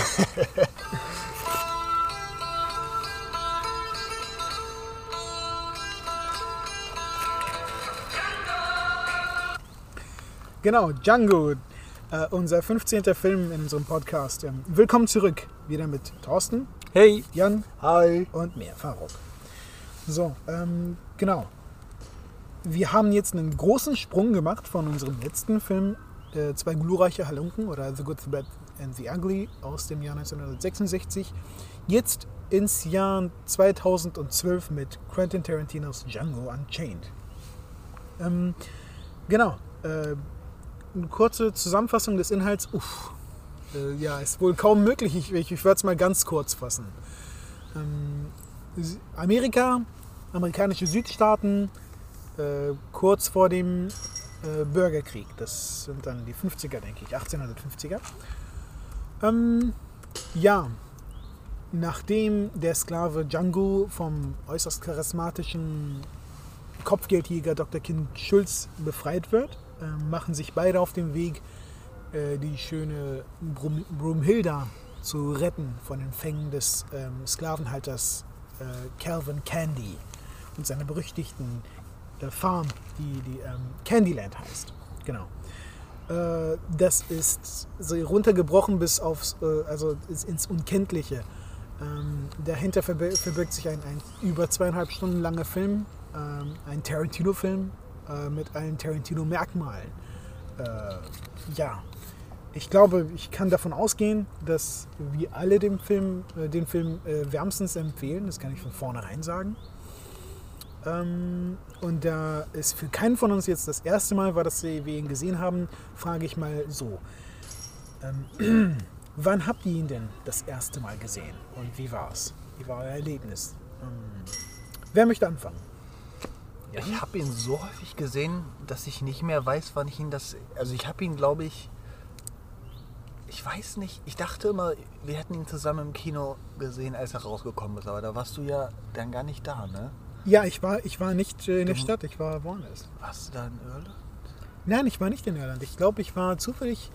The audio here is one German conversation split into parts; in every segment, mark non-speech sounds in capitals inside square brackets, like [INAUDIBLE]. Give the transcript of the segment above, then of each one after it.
[LAUGHS] Genau, Django, äh, unser 15. Film in unserem Podcast. Ähm, willkommen zurück, wieder mit Thorsten, Hey! Jan Hi! und mir, Faruk. So, ähm, genau. Wir haben jetzt einen großen Sprung gemacht von unserem letzten Film, äh, Zwei glorreiche Halunken oder The Good, the Bad and the Ugly aus dem Jahr 1966, jetzt ins Jahr 2012 mit Quentin Tarantinos Django Unchained. Ähm, genau. Äh, eine kurze Zusammenfassung des Inhalts. Uff, äh, ja, ist wohl kaum möglich. Ich, ich, ich werde es mal ganz kurz fassen. Ähm, Amerika, amerikanische Südstaaten, äh, kurz vor dem äh, Bürgerkrieg. Das sind dann die 50er, denke ich, 1850er. Ähm, ja, nachdem der Sklave Django vom äußerst charismatischen Kopfgeldjäger Dr. Kind Schulz befreit wird, äh, machen sich beide auf den Weg, äh, die schöne Brum Brumhilda zu retten von den Fängen des ähm, Sklavenhalters äh, Calvin Candy und seiner berüchtigten äh, Farm, die, die ähm, Candyland heißt. Genau. Äh, das ist so runtergebrochen bis aufs, äh, also ins, Unkenntliche. Ähm, dahinter verbirgt sich ein, ein über zweieinhalb Stunden langer Film, ähm, ein Tarantino-Film äh, mit allen Tarantino-Merkmalen. Ja, ich glaube, ich kann davon ausgehen, dass wir alle den Film, den Film wärmstens empfehlen. Das kann ich von vornherein sagen. Ähm, und da es für keinen von uns jetzt das erste Mal war, dass wir ihn gesehen haben, frage ich mal so. Ähm, [CLEARS THROAT] wann habt ihr ihn denn das erste Mal gesehen? Und wie war es? Wie war euer Erlebnis? Ähm, wer möchte anfangen? Ich habe ihn so häufig gesehen, dass ich nicht mehr weiß, wann ich ihn das. Also ich habe ihn, glaube ich. Ich weiß nicht. Ich dachte immer, wir hätten ihn zusammen im Kino gesehen, als er rausgekommen ist. Aber da warst du ja dann gar nicht da, ne? Ja, ich war, ich war nicht äh, in der Du- Stadt, ich war woanders. Warst du da in Irland? Nein, ich war nicht in Irland. Ich glaube, ich war zufällig.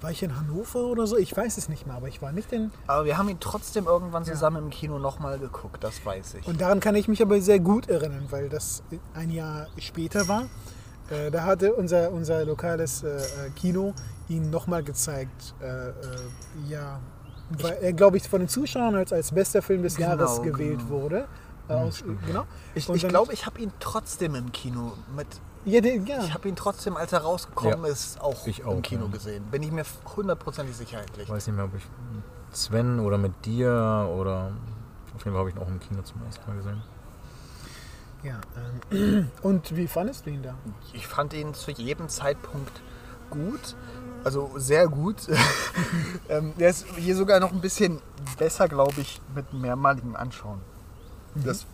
War ich in Hannover oder so? Ich weiß es nicht mehr, aber ich war nicht in. Aber wir haben ihn trotzdem irgendwann Ja. zusammen im Kino nochmal geguckt, das weiß ich. Und daran kann ich mich aber sehr gut erinnern, weil das ein Jahr später war. Äh, da hatte unser, unser lokales äh, Kino ihn nochmal gezeigt. Äh, ja, weil er, glaube ich, von den Zuschauern als, als bester Film des Genau, Jahres gewählt genau. wurde. Aus, genau. ich ich glaube, ich habe ihn trotzdem im Kino mit. Ja, den, ja. Ich habe ihn trotzdem, als er rausgekommen Ja. ist, auch, Ich im auch, Kino gesehen. Bin ich mir hundertprozentig sicher Ich eigentlich. weiß nicht mehr, ob ich mit Sven oder mit dir oder auf jeden Fall habe ich ihn auch im Kino zum ersten Mal gesehen. ja ähm, [CLEARS THROAT] und wie fandest du ihn da? Ich fand ihn zu jedem Zeitpunkt gut. Also sehr gut. [LAUGHS] ähm, der ist hier sogar noch ein bisschen besser, glaube ich, mit mehrmaligem Anschauen. Das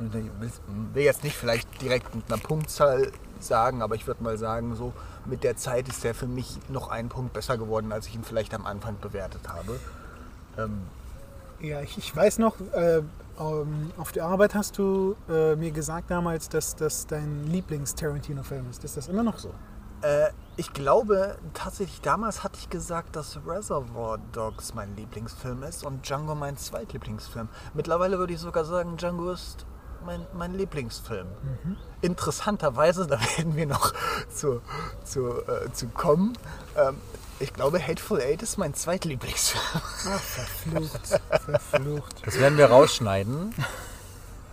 ich will jetzt nicht vielleicht direkt mit einer Punktzahl sagen, aber ich würde mal sagen, so mit der Zeit ist der für mich noch einen Punkt besser geworden, als ich ihn vielleicht am Anfang bewertet habe. Ähm, Ja, ich, ich weiß noch, äh, ähm, auf der Arbeit hast du äh, mir gesagt damals, dass das dein Lieblings-Tarantino-Film ist. Ist das immer noch so? Äh, ich glaube, tatsächlich damals hatte ich gesagt, dass Reservoir Dogs mein Lieblingsfilm ist und Django mein Zweitlieblingsfilm. Mittlerweile würde ich sogar sagen, Django ist mein, mein Lieblingsfilm. Interessanterweise, [LAUGHS] da werden wir noch zu, zu, äh, zu kommen. Ähm, ich glaube, Hateful Eight ist mein Zweitlieblingsfilm. Ach, verflucht, [LAUGHS] verflucht. Das werden wir rausschneiden.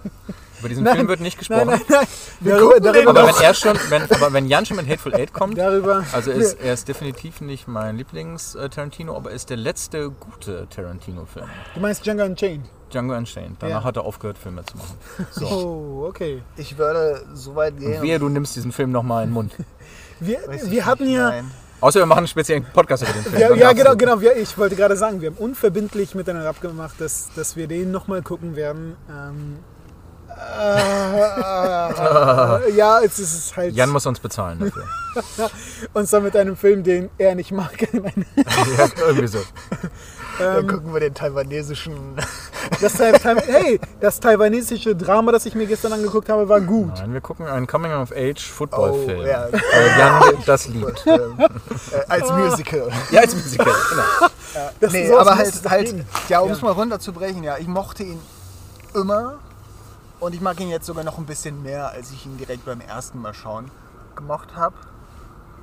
[LAUGHS] Über diesen Nein, Film wird nicht gesprochen. Nein, nein, nein. Wir Darüber, darüber, Aber wenn er schon, wenn, aber wenn Jan schon mit Hateful Eight kommt, darüber, also er ist, er ist definitiv nicht mein Lieblings-Tarantino, aber er ist der letzte gute Tarantino-Film. Du meinst Django Unchained? Django Unchained. Danach Ja. hat er aufgehört, Filme zu machen. Oh, okay. Ich würde so weit Und gehen. wehe, du nimmst diesen Film nochmal in den Mund. [LAUGHS] Wir, wir hatten ja, nein. Außer wir machen einen speziellen Podcast über den Film. ja, ja genau, genau. Wir, ich wollte gerade sagen, wir haben unverbindlich miteinander abgemacht, dass, dass wir den nochmal gucken werden. Ähm, äh, [LAUGHS] ja, es ist halt. Jan muss uns bezahlen dafür. [LAUGHS] und zwar mit einem Film, den er nicht mag. [LAUGHS] ja, irgendwie so. Dann ähm, gucken wir den taiwanesischen. das, hey, das taiwanesische Drama, das ich mir gestern angeguckt habe, war gut. Nein, wir gucken einen Coming-of-Age-Football-Film. Oh, ja. Weil Jan das liebt. äh, als Musical. Ja, als Musical, genau. Das- nee, aber halt, halt ja, um es Ja. mal runterzubrechen, ja, ich mochte ihn immer und ich mag ihn jetzt sogar noch ein bisschen mehr, als ich ihn direkt beim ersten Mal schauen gemocht habe.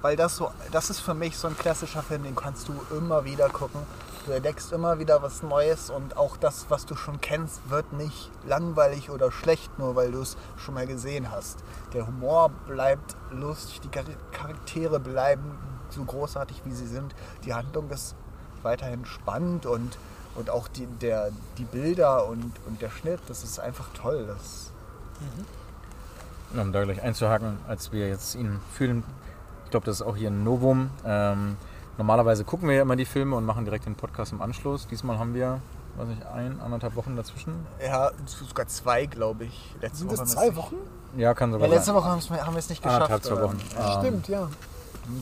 Weil das so, das ist für mich so ein klassischer Film, den kannst du immer wieder gucken. Du entdeckst immer wieder was Neues und auch das, was du schon kennst, wird nicht langweilig oder schlecht, nur weil du es schon mal gesehen hast. Der Humor bleibt lustig, die Char- Charaktere bleiben so großartig, wie sie sind. Die Handlung ist weiterhin spannend und, und auch die, der, die Bilder und, und der Schnitt, das ist einfach toll. Das, Um da gleich einzuhaken, als wir jetzt ihn fühlen, ich glaube, das ist auch hier ein Novum. Ähm, normalerweise gucken wir ja immer die Filme und machen direkt den Podcast im Anschluss. Diesmal haben wir, weiß nicht, ein, anderthalb Wochen dazwischen. ja, sogar zwei, glaube ich. Letzte Sind Woche das zwei Wochen? Ja, kann sogar ja, letzte sein. Woche haben wir es nicht geschafft. Anderthalb, zwei Wochen. Ähm, Stimmt, ja.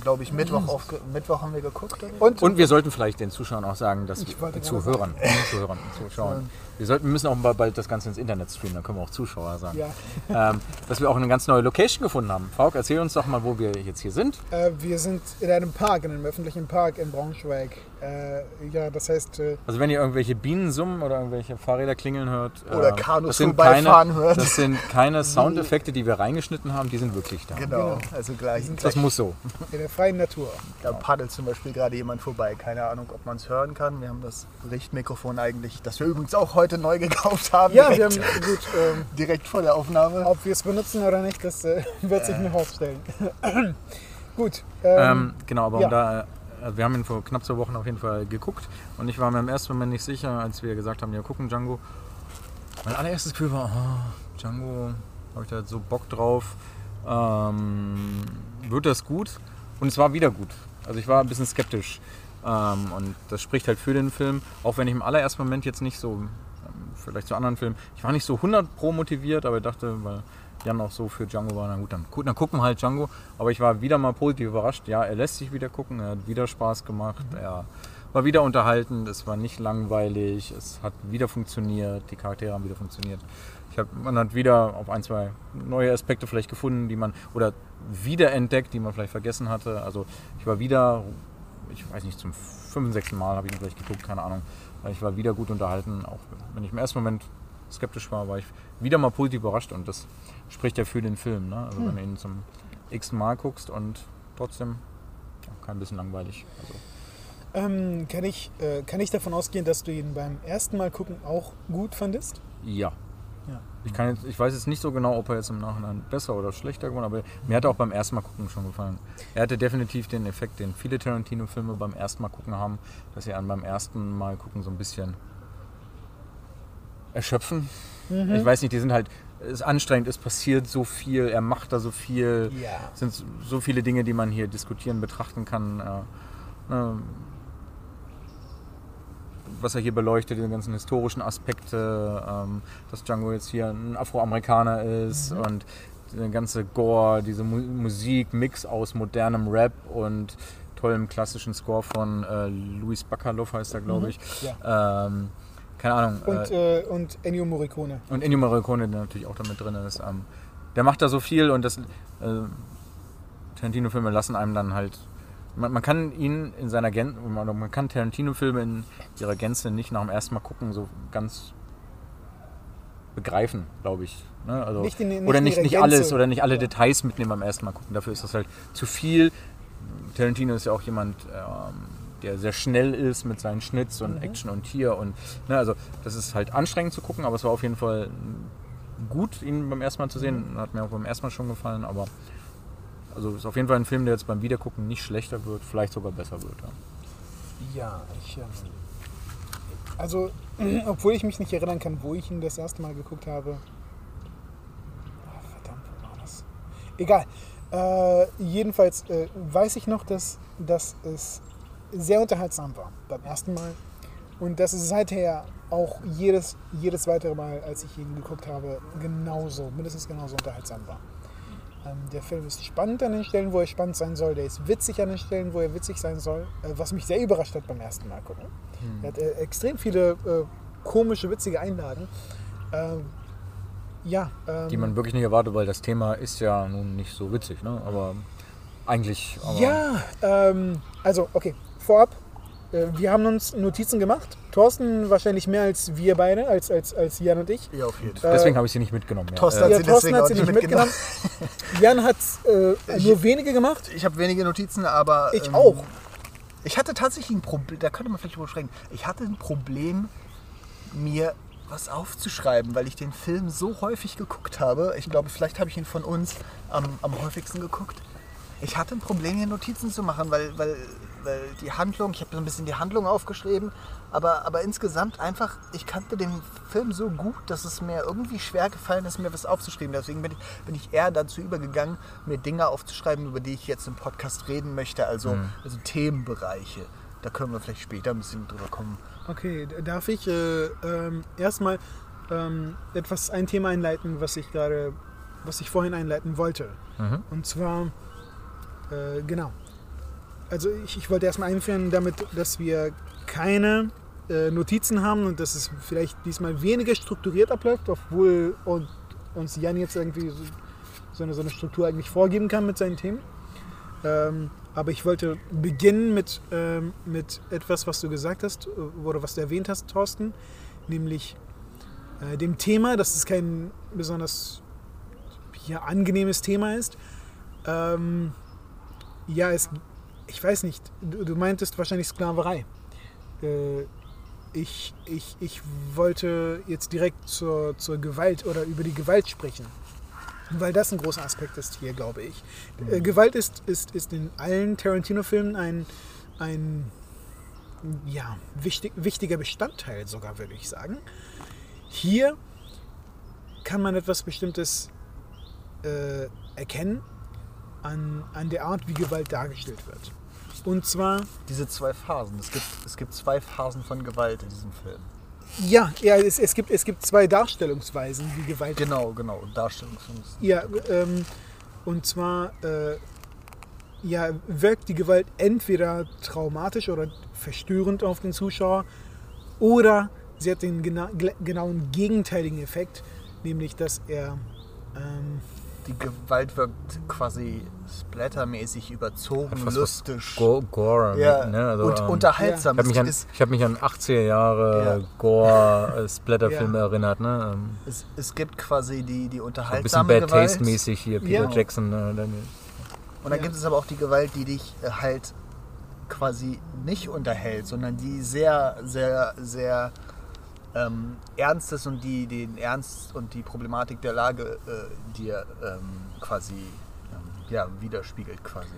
Glaube ich, Mittwoch, aufge Mittwoch haben wir geguckt. Und, Und wir sollten vielleicht den Zuschauern auch sagen, dass Zuhörern, Zuhörern, Zuschauern, wir sollten, wir müssen auch mal bald das Ganze ins Internet streamen, dann können wir auch Zuschauer sagen. ja, [LAUGHS] Ähm, dass wir auch eine ganz neue Location gefunden haben. Falk, erzähl uns doch mal, wo wir jetzt hier sind. äh, wir sind in einem Park, in einem öffentlichen Park in Braunschweig. Äh, ja, das heißt, äh, Also wenn ihr irgendwelche Bienen summen oder irgendwelche Fahrräder klingeln hört, Oder ähm, Kanus vorbeifahren hört. Das sind keine [LAUGHS] Soundeffekte, die wir reingeschnitten haben, die sind wirklich da. Genau, Genau. also gleich. Das muss so. in der freien Natur. Da paddelt zum Beispiel gerade jemand vorbei. Keine Ahnung, ob man es hören kann. Wir haben das Richtmikrofon eigentlich, das wir übrigens auch heute neu gekauft haben. Ja, wir direkt, haben, gut, ähm, direkt vor der Aufnahme. ob wir es benutzen oder nicht, das äh, [LAUGHS] wird sich noch herausstellen. [CLEARS THROAT] gut, ähm, Ähm, genau, aber ja. um da, äh, wir haben ihn vor knapp zwei Wochen auf jeden Fall geguckt und ich war mir im ersten Moment nicht sicher, als wir gesagt haben, ja gucken Django. Mein allererstes Gefühl war, oh, Django, habe ich da so Bock drauf. Ähm, wird das gut? Und es war wieder gut. Also ich war ein bisschen skeptisch. Ähm, und das spricht halt für den Film, auch wenn ich im allerersten Moment jetzt nicht so, vielleicht zu anderen Filmen, ich war nicht so 100 pro motiviert, aber ich dachte, weil Jan auch so für Django war, na gut, dann, gut, dann gucken wir halt Django. Aber ich war wieder mal positiv überrascht. Ja, er lässt sich wieder gucken, er hat wieder Spaß gemacht, er war wieder unterhaltend, es war nicht langweilig, es hat wieder funktioniert, die Charaktere haben wieder funktioniert. Ich hab, man hat wieder auf ein, zwei neue Aspekte vielleicht gefunden, die man, oder wiederentdeckt, die man vielleicht vergessen hatte. Also ich war wieder, ich weiß nicht, zum fünften, sechsten Mal habe ich ihn vielleicht geguckt, keine Ahnung. Ich war wieder gut unterhalten, auch wenn ich im ersten Moment skeptisch war, war ich wieder mal positiv überrascht und das spricht ja für den Film. Ne? Also wenn du ihn zum x Mal guckst und trotzdem ja, kein bisschen langweilig. Also, ähm, kann, ich, äh, kann ich davon ausgehen, dass du ihn beim ersten Mal gucken auch gut fandest? ja. Ich, kann jetzt, ich weiß jetzt nicht so genau, ob er jetzt im Nachhinein besser oder schlechter geworden aber mir hat er auch beim ersten Mal gucken schon gefallen. Er hatte definitiv den Effekt, den viele Tarantino-Filme beim ersten Mal gucken haben, dass sie einen beim ersten Mal gucken so ein bisschen erschöpfen. Ich weiß nicht, die sind halt, es ist anstrengend, es passiert so viel, er macht da so viel. Ja. Es sind so viele Dinge, die man hier diskutieren, betrachten kann. Äh, äh, was er hier beleuchtet, die ganzen historischen Aspekte, ähm, dass Django jetzt hier ein Afroamerikaner ist und der ganze Gore, diese Mu Musik, Mix aus modernem Rap und tollem klassischen Score von äh, Luis Bacalov heißt er, glaube ich. Ähm, keine Ahnung. Und, äh, und Ennio Morricone. Und Ennio Morricone, der natürlich auch damit drin ist. Ähm, der macht da so viel und das äh, Tarantino-Filme lassen einem dann halt. Man, man kann ihn in seiner Gänze, man, man kann Tarantino-Filme in ihrer Gänze nicht nach dem ersten Mal gucken so ganz begreifen, glaube ich. Ne? Also, Nicht in- nicht oder nicht, nicht alles oder nicht alle Details mitnehmen beim ersten Mal gucken. Dafür ist das halt zu viel. Tarantino ist ja auch jemand, ähm, der sehr schnell ist mit seinen Schnitts und Mhm. Action und Tier und ne, also das ist halt anstrengend zu gucken, aber es war auf jeden Fall gut, ihn beim ersten Mal zu sehen. Hat mir auch beim ersten Mal schon gefallen, aber also ist auf jeden Fall ein Film, der jetzt beim Wiedergucken nicht schlechter wird, vielleicht sogar besser wird. Ja. Ja, ich. Ähm, also, [CLEARS THROAT] obwohl ich mich nicht erinnern kann, wo ich ihn das erste Mal geguckt habe. Ah, verdammt, wo war das? Egal. Äh, jedenfalls äh, weiß ich noch, dass, dass es sehr unterhaltsam war beim ersten Mal. Und dass es seither auch jedes, jedes weitere Mal, als ich ihn geguckt habe, genauso, mindestens genauso unterhaltsam war. Ähm, der Film ist spannend an den Stellen, wo er spannend sein soll. Der ist witzig an den Stellen, wo er witzig sein soll. Äh, was mich sehr überrascht hat beim ersten Mal gucken. Er hat äh, extrem viele äh, komische, witzige Einlagen. Ähm, ja. Ähm, Die man wirklich nicht erwartet, weil das Thema ist ja nun nicht so witzig, ne? aber eigentlich. Aber ja, ähm, also okay, vorab. Äh, wir haben uns Notizen gemacht. Thorsten wahrscheinlich mehr als wir beide, als, als, als Jan und ich. Ja, auf jeden Fall. Deswegen habe ich sie nicht mitgenommen. Ja. Thorsten Äh, hat Ja, sie Thorsten hat sie nicht nicht mitgenommen. [LAUGHS] Jan hat äh, nur wenige gemacht. Ich habe wenige Notizen, aber. Ich ähm, auch. Ich hatte tatsächlich ein Problem, da könnte man vielleicht drüber sprechen. Ich hatte ein Problem, mir was aufzuschreiben, weil ich den Film so häufig geguckt habe. Ich glaube, vielleicht habe ich ihn von uns am, am häufigsten geguckt. Ich hatte ein Problem, hier Notizen zu machen, weil, weil, weil die Handlung, ich habe so ein bisschen die Handlung aufgeschrieben, aber, aber insgesamt einfach, ich kannte den Film so gut, dass es mir irgendwie schwer gefallen ist, mir was aufzuschreiben. Deswegen bin ich, bin ich eher dazu übergegangen, mir Dinge aufzuschreiben, über die ich jetzt im Podcast reden möchte, also, also Themenbereiche. Da können wir vielleicht später ein bisschen drüber kommen. Okay, darf ich äh, ähm, erstmal ähm, etwas, ein Thema einleiten, was ich gerade, was ich vorhin einleiten wollte. Mhm. Und zwar, äh, genau. Also ich, ich wollte erstmal einführen damit, dass wir keine äh, Notizen haben und dass es vielleicht diesmal weniger strukturiert abläuft, obwohl und, uns Jan jetzt irgendwie so, so, eine, so eine Struktur eigentlich vorgeben kann mit seinen Themen. Ähm, aber ich wollte beginnen mit, ähm, mit etwas, was du gesagt hast, äh, oder was du erwähnt hast, Thorsten, nämlich äh, dem Thema, dass es kein besonders ja, angenehmes Thema ist. Ähm, ja, es, ich weiß nicht, du, du meintest wahrscheinlich Sklaverei. Äh, ich, ich, ich wollte jetzt direkt zur, zur Gewalt oder über die Gewalt sprechen. Weil das ein großer Aspekt ist hier, glaube ich. Äh, Gewalt ist, ist, ist in allen Tarantino-Filmen ein, ein ja, wichtig, wichtiger Bestandteil sogar, würde ich sagen. Hier kann man etwas Bestimmtes äh, erkennen an, an der Art, wie Gewalt dargestellt wird. Und zwar, Diese zwei Phasen. Es gibt, es gibt zwei Phasen von Gewalt in diesem Film. ja, ja es, es, gibt, es gibt zwei Darstellungsweisen, wie Gewalt Genau, genau. Darstellungskunst. Ja, ähm, und zwar äh, ja, wirkt die Gewalt entweder traumatisch oder verstörend auf den Zuschauer oder sie hat den gena genauen gegenteiligen Effekt, nämlich dass er ähm, Die Gewalt wirkt quasi splattermäßig überzogen, fast was lustig. Go Gore. ja, Ne? Also, und ähm, unterhaltsam. Ich habe mich, hab mich an 80er Jahre Ja. Gore-Splatter-Filme [LAUGHS] Ja. erinnert. Ne? Ähm, es, es gibt quasi die, die so ein bisschen unterhaltsame Bad. Taste-mäßig hier, Peter Ja. Jackson. Äh, dann, Und dann Ja. gibt es aber auch die Gewalt, die dich äh, halt quasi nicht unterhält, sondern die sehr, sehr, sehr ähm, ernst ist und die den Ernst und die Problematik der Lage äh, dir ähm, quasi ähm, ja, widerspiegelt quasi.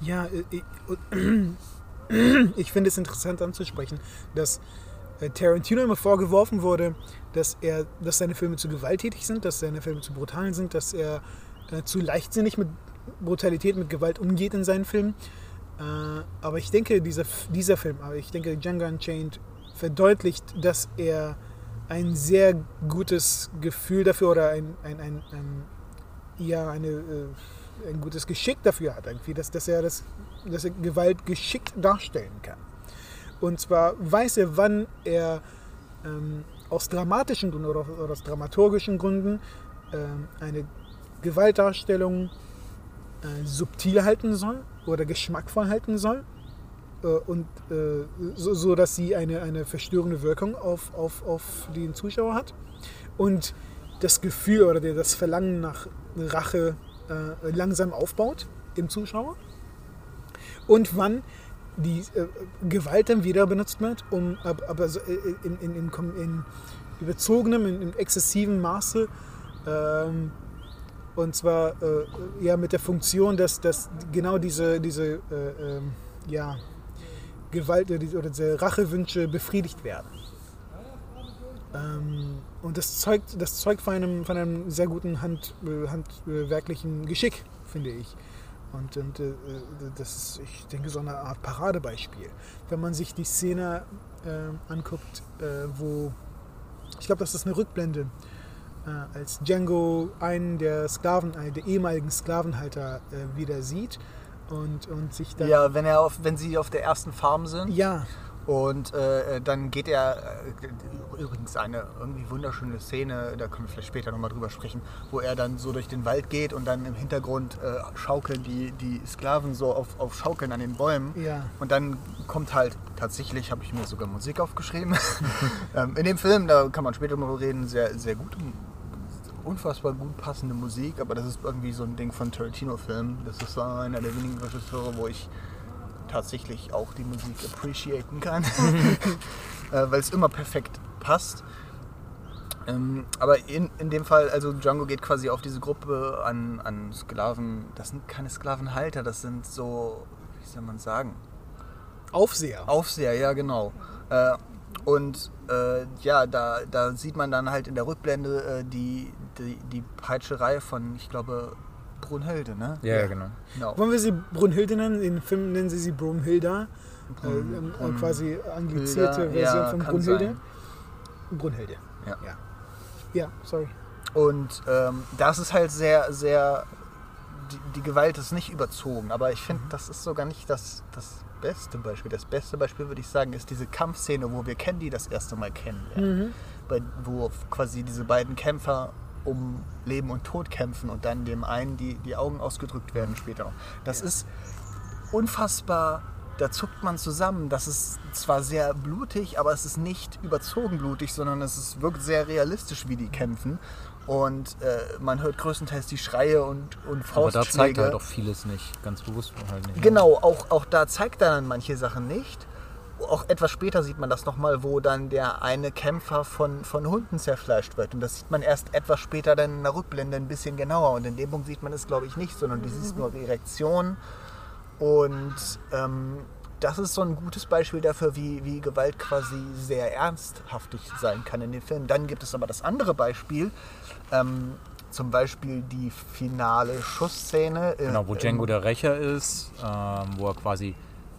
Ja, äh, ich, und- [CLEARS THROAT] ich finde es interessant anzusprechen, dass äh, Tarantino immer vorgeworfen wurde, dass, er, dass seine Filme zu gewalttätig sind, dass seine Filme zu brutal sind, dass er äh, zu leichtsinnig mit Brutalität, mit Gewalt umgeht in seinen Filmen. Äh, aber ich denke, dieser, dieser Film, aber ich denke, Django Unchained verdeutlicht, dass er ein sehr gutes Gefühl dafür oder ein, ein, ein, ein ja, eine, äh, ein gutes Geschick dafür hat, irgendwie, dass, dass, er das, dass er Gewalt geschickt darstellen kann. Und zwar weiß er, wann er ähm, aus dramatischen Gründen oder, oder aus dramaturgischen Gründen ähm, eine Gewaltdarstellung äh, subtil halten soll oder geschmackvoll halten soll. Äh, und äh, so, so, dass sie eine, eine verstörende Wirkung auf, auf, auf den Zuschauer hat. Und das Gefühl oder der- das Verlangen nach Rache äh, langsam aufbaut im Zuschauer. Und wann die äh, Gewalt dann wieder benutzt wird, um ab- aber so, äh, in, in, in, kom- in überzogenem, in, in exzessivem Maße ähm, und zwar äh, ja mit der Funktion, dass, dass genau diese, diese äh, ähm, ja, Gewalt oder diese, Rachewünsche befriedigt werden. Ähm, und das zeugt, das zeugt von einem, von einem sehr guten Hand, äh, handwerklichen Geschick, finde ich. Und, und äh, das ist, ich denke, so eine Art Paradebeispiel. Wenn man sich die Szene äh, anguckt, äh, wo, ich glaube, das ist eine Rückblende, äh, als Django einen der Sklaven, einen der ehemaligen Sklavenhalter äh, wieder sieht und, und sich dann. Ja, wenn, er auf, wenn sie auf der ersten Farm sind ja, Und äh, dann geht er, äh, übrigens eine irgendwie wunderschöne Szene, da können wir vielleicht später nochmal drüber sprechen, wo er dann so durch den Wald geht und dann im Hintergrund äh, schaukeln die, die Sklaven so auf, auf Schaukeln an den Bäumen. Ja. Und dann kommt halt, tatsächlich habe ich mir sogar Musik aufgeschrieben. [LAUGHS] ähm, in dem Film, da kann man später mal reden, sehr, sehr gut, unfassbar gut passende Musik, aber das ist irgendwie so ein Ding von Tarantino-Filmen. Das ist einer der wenigen Regisseure, wo ich tatsächlich auch die Musik appreciaten kann, [LAUGHS] äh, weil es immer perfekt passt. Ähm, aber in, in dem Fall, also Django geht quasi auf diese Gruppe an, an Sklaven. Das sind keine Sklavenhalter, das sind so, wie soll man sagen? Aufseher. Aufseher, ja genau. Äh, und äh, ja, da, da sieht man dann halt in der Rückblende äh, die, die, die Peitscherei von, ich glaube, Brunhilde, ne? Ja, ja, genau. genau. Wollen wir sie Brunhilde nennen? In den Film nennen sie sie Brunhilda. Brun- äh, Brun- quasi anglizierte Version ja, von Brunhilde. sein. Brunhilde. Ja. Ja, ja sorry. Und ähm, das ist halt sehr, sehr. Die, die Gewalt ist nicht überzogen, aber ich finde, das ist sogar nicht das, das beste Beispiel. Das beste Beispiel, würde ich sagen, ist diese Kampfszene, wo wir Candy das erste Mal kennenlernen. Bei, wo quasi diese beiden Kämpfer um Leben und Tod kämpfen und dann dem einen die, die Augen ausgedrückt werden später noch. Das ist unfassbar, da zuckt man zusammen. Das ist zwar sehr blutig, aber es ist nicht überzogen blutig, sondern es ist, wirkt sehr realistisch, wie die kämpfen. Und äh, man hört größtenteils die Schreie und, und Aber da Faustschläge. zeigt er halt auch vieles nicht, ganz bewusst halt nicht. Genau, auch, auch da zeigt er dann manche Sachen nicht. Auch etwas später sieht man das nochmal, wo dann der eine Kämpfer von, von Hunden zerfleischt wird. Und das sieht man erst etwas später dann in der Rückblende ein bisschen genauer. Und in dem Punkt sieht man es, glaube ich, nicht, sondern du siehst nur Erektion. Und ähm, das ist so ein gutes Beispiel dafür, wie, wie Gewalt quasi sehr ernsthaftig sein kann in den Filmen. Dann gibt es aber das andere Beispiel, ähm, zum Beispiel die finale Schussszene. Genau, wo Django der Rächer ist, ähm, wo er quasi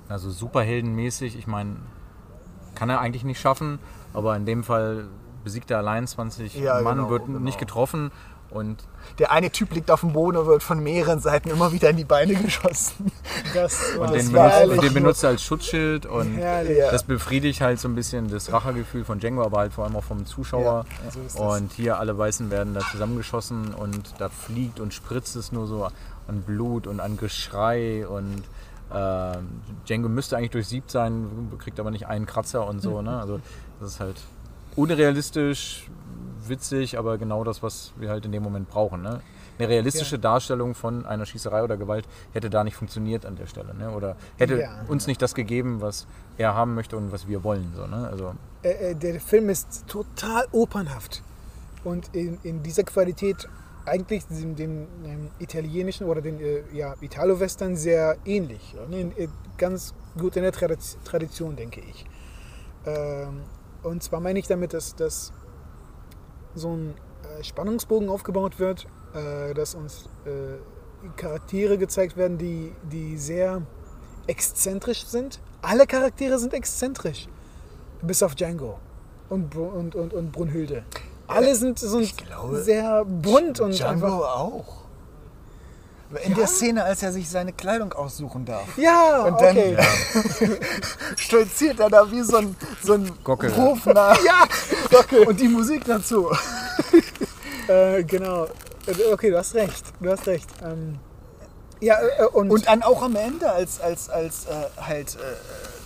also superheldenmäßig, ich meine, kann er eigentlich nicht schaffen, aber in dem Fall besiegt er allein 20 Ja, Mann, genau, wird genau. nicht getroffen und Der eine Typ liegt auf dem Boden und wird von mehreren Seiten immer wieder in die Beine geschossen. [LAUGHS] Das war und den, benutzt, und den benutzt er als Schutzschild und herrlich. Das befriedigt halt so ein bisschen das Rachegefühl von Django, aber halt vor allem auch vom Zuschauer. Ja, so und hier alle Weißen werden da zusammengeschossen und da fliegt und spritzt es nur so an Blut und an Geschrei und ähm, Django müsste eigentlich durchsiebt sein, kriegt aber nicht einen Kratzer und so. Ne? Also das ist halt unrealistisch, witzig, aber genau das, was wir halt in dem Moment brauchen. Ne? Eine realistische Darstellung von einer Schießerei oder Gewalt hätte da nicht funktioniert an der Stelle. Ne? Oder hätte Ja. uns nicht das gegeben, was er haben möchte und was wir wollen. So, ne? Also Äh, äh, der Film ist total opernhaft. Und in, in dieser Qualität eigentlich dem, dem ähm, italienischen oder den äh, ja, Italo-Western sehr ähnlich. Ja, ne? In- äh, Ganz gut in der Tradition, denke ich. Ähm, und zwar meine ich damit, dass, dass so ein äh, Spannungsbogen aufgebaut wird, äh, dass uns äh, Charaktere gezeigt werden, die, die sehr exzentrisch sind. Alle Charaktere sind exzentrisch. Bis auf Django und, und, und, und Brunhilde. Alle sind, sind glaube, sehr bunt und Django auch. In der Szene, als er sich seine Kleidung aussuchen darf. Ja, Und dann okay. [LAUGHS] stolziert er da wie so ein, so ein Gockel. Hofnarr. [LAUGHS] Ja, Und die Musik dazu. [LAUGHS] äh, genau. Äh, Okay, du hast recht. Du hast recht. Ähm, ja, äh, und, Und dann auch am Ende, als, als, als äh, halt, äh, äh,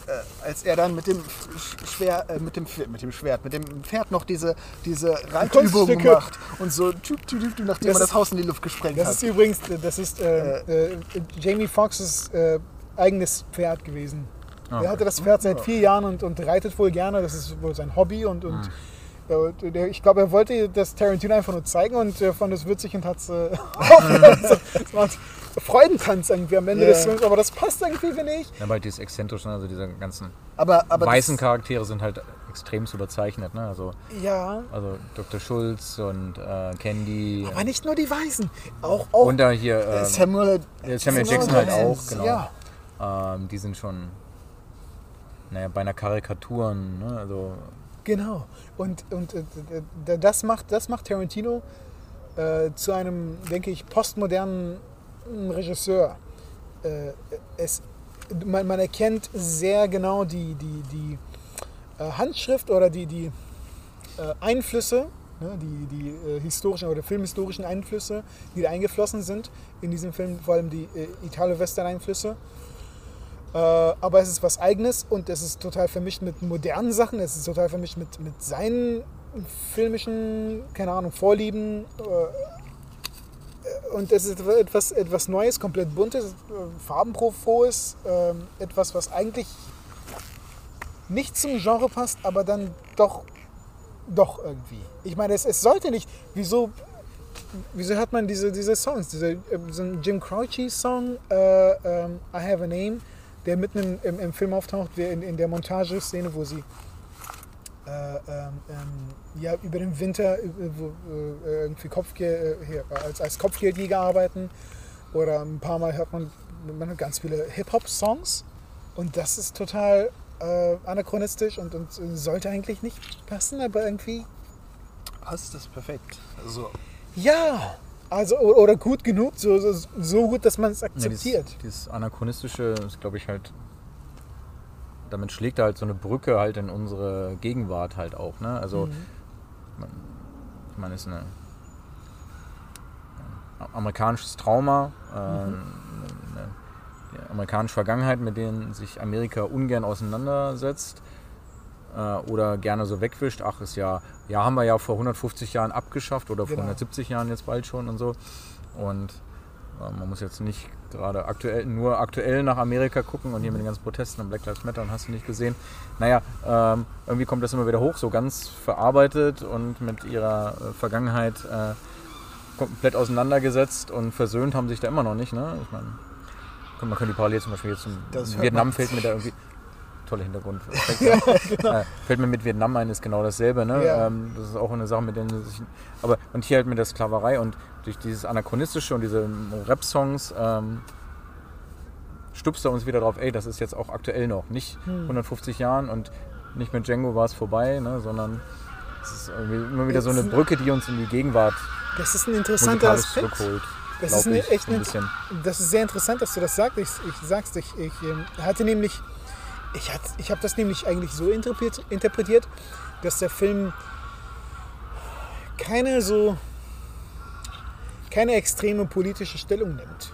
als er dann mit dem Sch- Schwer, äh, mit dem mit dem Schwert, mit dem Pferd noch diese, diese Kunststücke. macht und so tüp, tüp, tüp, nachdem Das er das Haus in die Luft gesprengt das hat. ist übrigens, das ist äh, äh, Jamie Foxxes äh, eigenes Pferd gewesen. Ah, Er hatte das Pferd seit vier Jahren und, und reitet wohl gerne. Das ist wohl sein Hobby und, und Hm. äh, der- ich glaube, er wollte das Tarantino einfach nur zeigen und äh, fand es witzig und hat es [LAUGHS] [LAUGHS] äh, Freudentanz irgendwie am Ende Ja. des Films, aber das passt irgendwie, finde ich. Ja, weil dieses Exzentrischen, also diese ganzen aber, aber weißen Charaktere sind halt extrem überzeichnet. Ne? Also, Ja, also Dr. Schulz und äh, Candy. aber nicht nur die Weißen. Auch, auch und da hier ähm, Samuel, Samuel Samuel Jackson halt auch, genau. ja. Ähm, die sind schon, naja, beinahe Karikaturen. Ne? Also, Genau. Und, und äh, das, macht, das macht Tarantino äh, zu einem, denke ich, postmodernen mm, Regisseur. Äh, es, man, man erkennt sehr genau die, die, die äh, Handschrift oder die, die äh, Einflüsse, ne, die, die historischen oder filmhistorischen Einflüsse, die da eingeflossen sind in diesem Film, vor allem die Italo-Western-Einflüsse. Aber es ist was Eigenes und es ist total vermischt mit modernen Sachen, es ist total vermischt mit, mit seinen filmischen, keine Ahnung, Vorlieben. Und es ist etwas, etwas Neues, komplett buntes, äh, farbenfrohes, äh, etwas, was eigentlich nicht zum Genre passt, aber dann doch, doch irgendwie. Ich meine, es, es sollte nicht, wieso, wieso hört man diese, diese Songs, diese, äh, so ein Jim Croce-Song, äh, ähm, I Have a Name, der mitten im, im, im Film auftaucht, in, in der Montageszene, wo sie äh, ähm, ähm, ja, über den Winter äh, äh, irgendwie Kopfge hier, als, als Kopfgeldjäger arbeiten. Oder ein paar Mal hört man, man hört ganz viele Hip-Hop-Songs. Und das ist total äh, anachronistisch und, und sollte eigentlich nicht passen, aber irgendwie. Passt das perfekt. Also, Ja! Also, oder gut genug, so, so, so gut, dass man es Ja, akzeptiert. dieses, dieses Anachronistische ist, glaube ich, halt. Damit schlägt er halt so eine Brücke halt in unsere Gegenwart halt auch. Ne? Also, man, ich meine, es ist eine, ein amerikanisches Trauma, äh, eine, eine amerikanische Vergangenheit, mit denen sich Amerika ungern auseinandersetzt äh, oder gerne so wegwischt. Ach, ist ja, ja, haben wir ja vor 150 Jahren abgeschafft oder vor Genau. 170 Jahren jetzt bald schon und so. Und äh, man muss jetzt nicht gerade aktuell, nur aktuell nach Amerika gucken und hier mit den ganzen Protesten und Black Lives Matter und hast du nicht gesehen. Naja, ähm, irgendwie kommt das immer wieder hoch, so ganz verarbeitet und mit ihrer äh, Vergangenheit äh, komplett auseinandergesetzt und versöhnt haben sich da immer noch nicht. Ne? Ich meine, man könnte die Parallel zum Beispiel jetzt zum Vietnam fällt mir da irgendwie. Toller Hintergrund. [LAUGHS] äh, fällt mir mit Vietnam ein, ist genau dasselbe. Ne? Ja. Ähm, das ist auch eine Sache, mit der sich. Aber und hier halt mit der Sklaverei und durch dieses Anachronistische und diese Rap-Songs ähm, stupst er uns wieder drauf, ey, das ist jetzt auch aktuell noch. Nicht 150 Jahren und nicht mit Django war es vorbei, ne? sondern es ist immer wieder so eine Jetzt- Brücke, die uns in die Gegenwart Das ist ein interessanter Aspekt. Das ist ich, echt ein bisschen. Das ist sehr interessant, dass du das sagst. Ich, ich sag's dich. Ich ähm, hatte nämlich, ich, hat, ich habe das nämlich eigentlich so interpretiert, dass der Film keine so, keine extreme politische Stellung nimmt.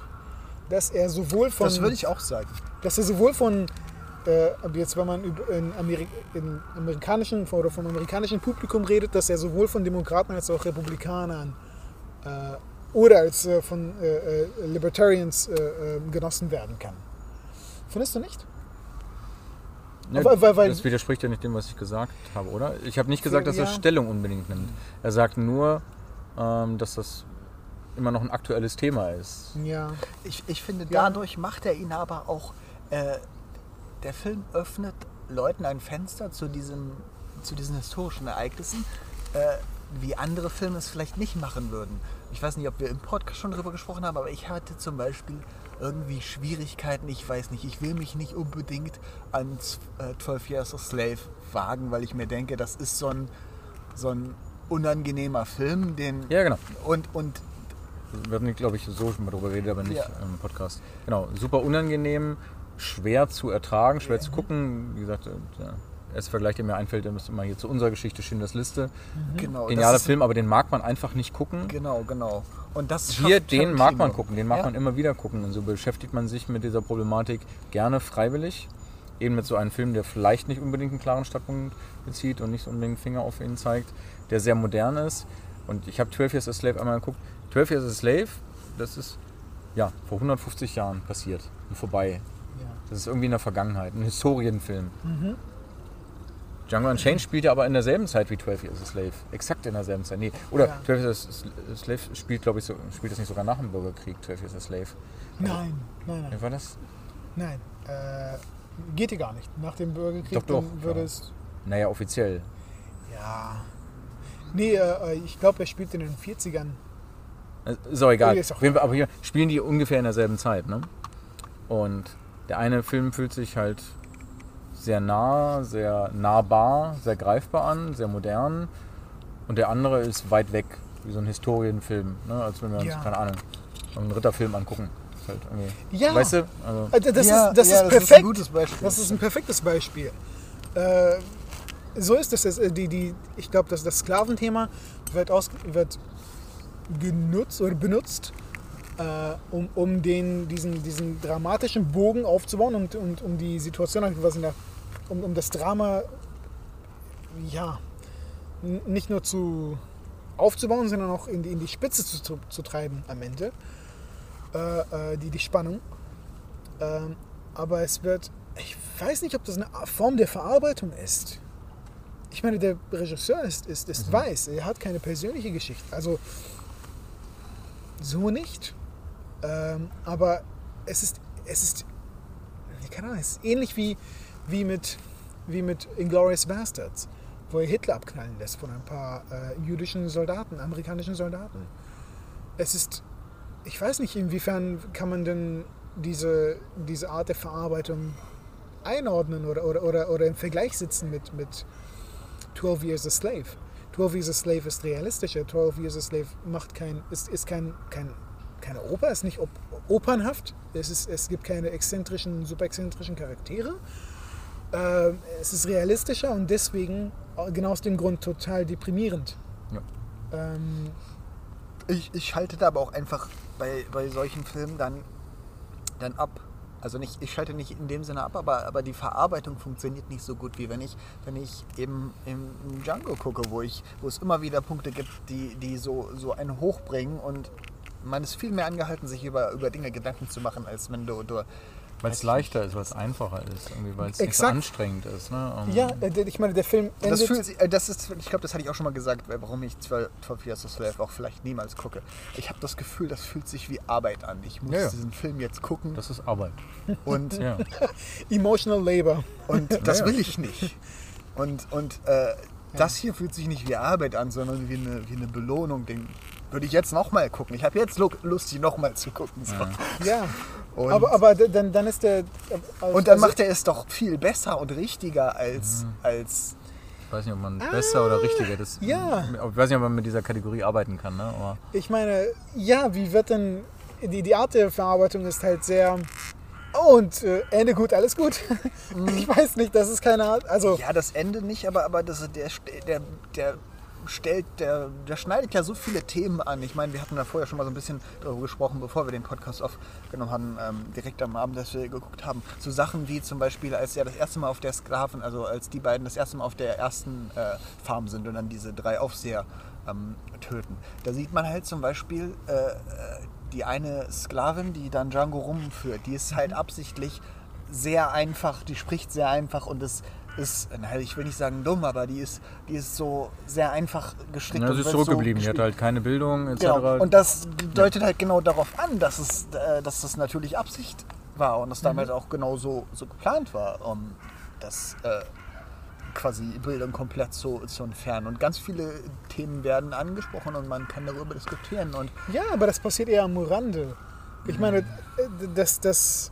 Dass er sowohl von, das würde ich auch sagen. dass er sowohl von, äh, jetzt wenn man in, Ameri in amerikanischen oder vom amerikanischen Publikum redet, dass er sowohl von Demokraten als auch Republikanern äh, oder als äh, von äh, äh, Libertarians äh, genossen werden kann. Findest du nicht? Ne, Weil- weil- weil- das widerspricht ja nicht dem, was ich gesagt habe, oder? Ich habe nicht gesagt, dass er Ja. Stellung unbedingt nimmt. Er sagt nur, ähm, dass das immer noch ein aktuelles Thema ist. Ja. Ich, ich finde, Ja. dadurch macht er ihn aber auch. Äh, der Film öffnet Leuten ein Fenster zu, diesem, zu diesen historischen Ereignissen, äh, wie andere Filme es vielleicht nicht machen würden. Ich weiß nicht, ob wir im Podcast schon darüber gesprochen haben, aber ich hatte zum Beispiel irgendwie Schwierigkeiten. Ich weiß nicht, ich will mich nicht unbedingt an z- äh, 12 Years a Slave wagen, weil ich mir denke, das ist so ein, so ein unangenehmer Film, den. Ja, genau. Und, und Wir hatten, glaube ich, so schon mal drüber geredet, aber nicht Ja. im Podcast. Genau, super unangenehm, schwer zu ertragen, schwer zu gucken. Wie gesagt, äh, der erste Vergleich, der mir einfällt, der müsste mal hier zu unserer Geschichte Schindlers Liste. genau. das Genialer Film, aber den mag man einfach nicht gucken. Genau, genau. Und das Hier, den mag man gucken, den mag Ja. man immer wieder gucken. Und so beschäftigt man sich mit dieser Problematik gerne freiwillig. Eben mit so einem Film, der vielleicht nicht unbedingt einen klaren Standpunkt bezieht und nicht unbedingt Finger auf ihn zeigt, der sehr modern ist. Und ich habe 12 Years a Slave einmal geguckt. 12 Years a Slave, das ist ja vor 150 Jahren passiert und vorbei. ja. Das ist irgendwie in der Vergangenheit, ein Historienfilm. Mhm. Django Unchained spielt ja aber in derselben Zeit wie 12 Years a Slave. Exakt in derselben Zeit. Nee, oder Ja. 12 Years a Slave spielt, glaube ich, so, spielt das nicht sogar nach dem Bürgerkrieg, 12 Years a Slave. Nein, nein, nein. Wie war das? Nein. Äh, geht dir gar nicht. Nach dem Bürgerkrieg Doch, doch, würde ja. es. Naja, offiziell. Ja. Nee, äh, ich glaube, er spielt in den 40ern. Äh, auch egal. Fall, aber hier spielen die ungefähr in derselben Zeit. Ne? Und der eine Film fühlt sich halt sehr nah, sehr nahbar, sehr greifbar an, sehr modern. Und der andere ist weit weg, wie so ein Historienfilm. Ne? Als wenn wir uns, Ja. keine Ahnung, einen Ritterfilm angucken. Halt Ja. Weißt du? Also, Äh, Das, Ja, ist, das ja, ist das perfekt. ist ein gutes Beispiel. Das ist ein perfektes Beispiel. Äh, so ist es. äh, die, die, ich glaube, dass das Sklaventhema wird, aus, wird genutzt oder benutzt, äh, um, um den, diesen, diesen dramatischen Bogen aufzubauen und, und um die Situation, was in der, um, um das Drama ja, nicht nur zu aufzubauen, sondern auch in die, in die Spitze zu, zu, treiben am Ende. Äh, äh, die, die Spannung. Ähm, aber es wird, ich weiß nicht, ob das eine Form der Verarbeitung ist. Ich meine, der Regisseur ist, ist, ist weiß, er hat keine persönliche Geschichte. Also so nicht. Ähm, aber es ist, es ist, keine Ahnung, es ist ähnlich wie, wie mit, wie mit Inglourious Bastards, wo er Hitler abknallen lässt von ein paar äh, jüdischen Soldaten, amerikanischen Soldaten. Es ist, ich weiß nicht, inwiefern kann man denn diese, diese Art der Verarbeitung einordnen oder, oder, oder, oder im Vergleich sitzen mit, mit 12 Years a Slave. 12 Years a Slave ist realistischer. 12 Years a Slave macht kein, ist, ist kein, kein, keine Oper, ist nicht op opernhaft. Es, ist, es gibt keine exzentrischen, super exzentrischen Charaktere. Ähm, es ist realistischer und deswegen, äh, genau aus dem Grund, total deprimierend. Ja. Ähm, Ich, ich schalte da aber auch einfach bei, bei solchen Filmen dann, dann ab. Also nicht, ich schalte nicht in dem Sinne ab, aber, aber die Verarbeitung funktioniert nicht so gut, wie wenn ich, wenn ich eben im Django gucke, wo, ich, wo es immer wieder Punkte gibt, die, die so, so einen hochbringen und man ist viel mehr angehalten, sich über, über Dinge Gedanken zu machen, als wenn du, du Weil es leichter ist, weil es einfacher ist, irgendwie, weil es nicht so anstrengend ist. Ne? Um, ja, äh, ich meine, der Film endet... Das fühlt sich, äh, das ist, ich glaube, das hatte ich auch schon mal gesagt, warum ich 12 12 Years a Slave auch vielleicht niemals gucke. Ich habe das Gefühl, das fühlt sich wie Arbeit an. Ich muss Ja, ja. diesen Film jetzt gucken Das ist Arbeit. [LAUGHS] und, Ja. [LAUGHS] Emotional Labor. und das Ja. will ich nicht. Und, und äh, das hier fühlt sich nicht wie Arbeit an, sondern wie eine, wie eine Belohnung. Den würde ich jetzt nochmal gucken. Ich habe jetzt Lu- Lust, die nochmal zu gucken. So. Ja, [LAUGHS] Und, aber, aber dann, dann ist der... äh, und dann also- macht er es doch viel besser und richtiger als, als Ich weiß nicht, ob man besser oder richtiger das. ja. Ich weiß nicht, ob man mit dieser Kategorie arbeiten kann. Ne? Aber Ich meine, ja, wie wird denn... Die, die Art der Verarbeitung ist halt sehr... Oh, und äh, Ende gut, alles gut. [LAUGHS] ich weiß nicht, das ist keine Art... Also, Ja, das Ende nicht, aber, aber das, der, der, der stellt, der, der schneidet ja so viele Themen an. Ich meine, wir hatten da vorher schon mal so ein bisschen darüber gesprochen, bevor wir den Podcast aufgenommen haben, ähm, direkt am Abend, dass wir geguckt haben. So Sachen wie zum Beispiel, als er das erste Mal auf der Sklaven, also als die beiden das erste Mal auf der ersten äh, Farm sind und dann diese drei Aufseher ähm, töten. Da sieht man halt zum Beispiel äh, äh, die eine Sklavin, die dann Django rumführt, die ist halt absichtlich sehr einfach, die spricht sehr einfach und es ist, na, ich will nicht sagen dumm, aber die ist, die ist so sehr einfach gestrickt. ja, und sie ist wird so zurückgeblieben. Die hat halt keine Bildung etc. Genau. Und das deutet halt genau darauf an, dass es, äh, dass das natürlich Absicht war und das damals auch genau so, so geplant war, um das äh, quasi Bildung komplett zu, zu entfernen. Und ganz viele Themen werden angesprochen und man kann darüber diskutieren. Und ja, aber das passiert eher am Rande. Ich meine, äh, das, das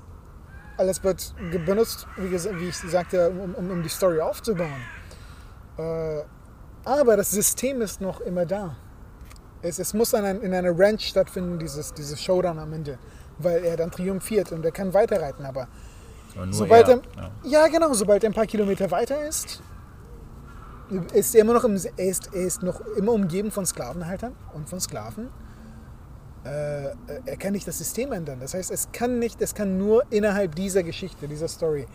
alles wird benutzt, wie, wie ich sagte, um, um, um die Story aufzubauen. Äh, aber das System ist noch immer da. Es, es muss ein, in einer Ranch stattfinden, dieses, dieses Showdown am Ende, weil er dann triumphiert und er kann weiterreiten. Aber Aber sobald er, ja. ja. genau, sobald er ein paar Kilometer weiter ist, ist er immer noch, im, er ist, er ist noch immer umgeben von Sklavenhaltern und von Sklaven. Äh, er kann nicht das System ändern. Das heißt, es kann nicht, es kann nur innerhalb dieser Geschichte, dieser Story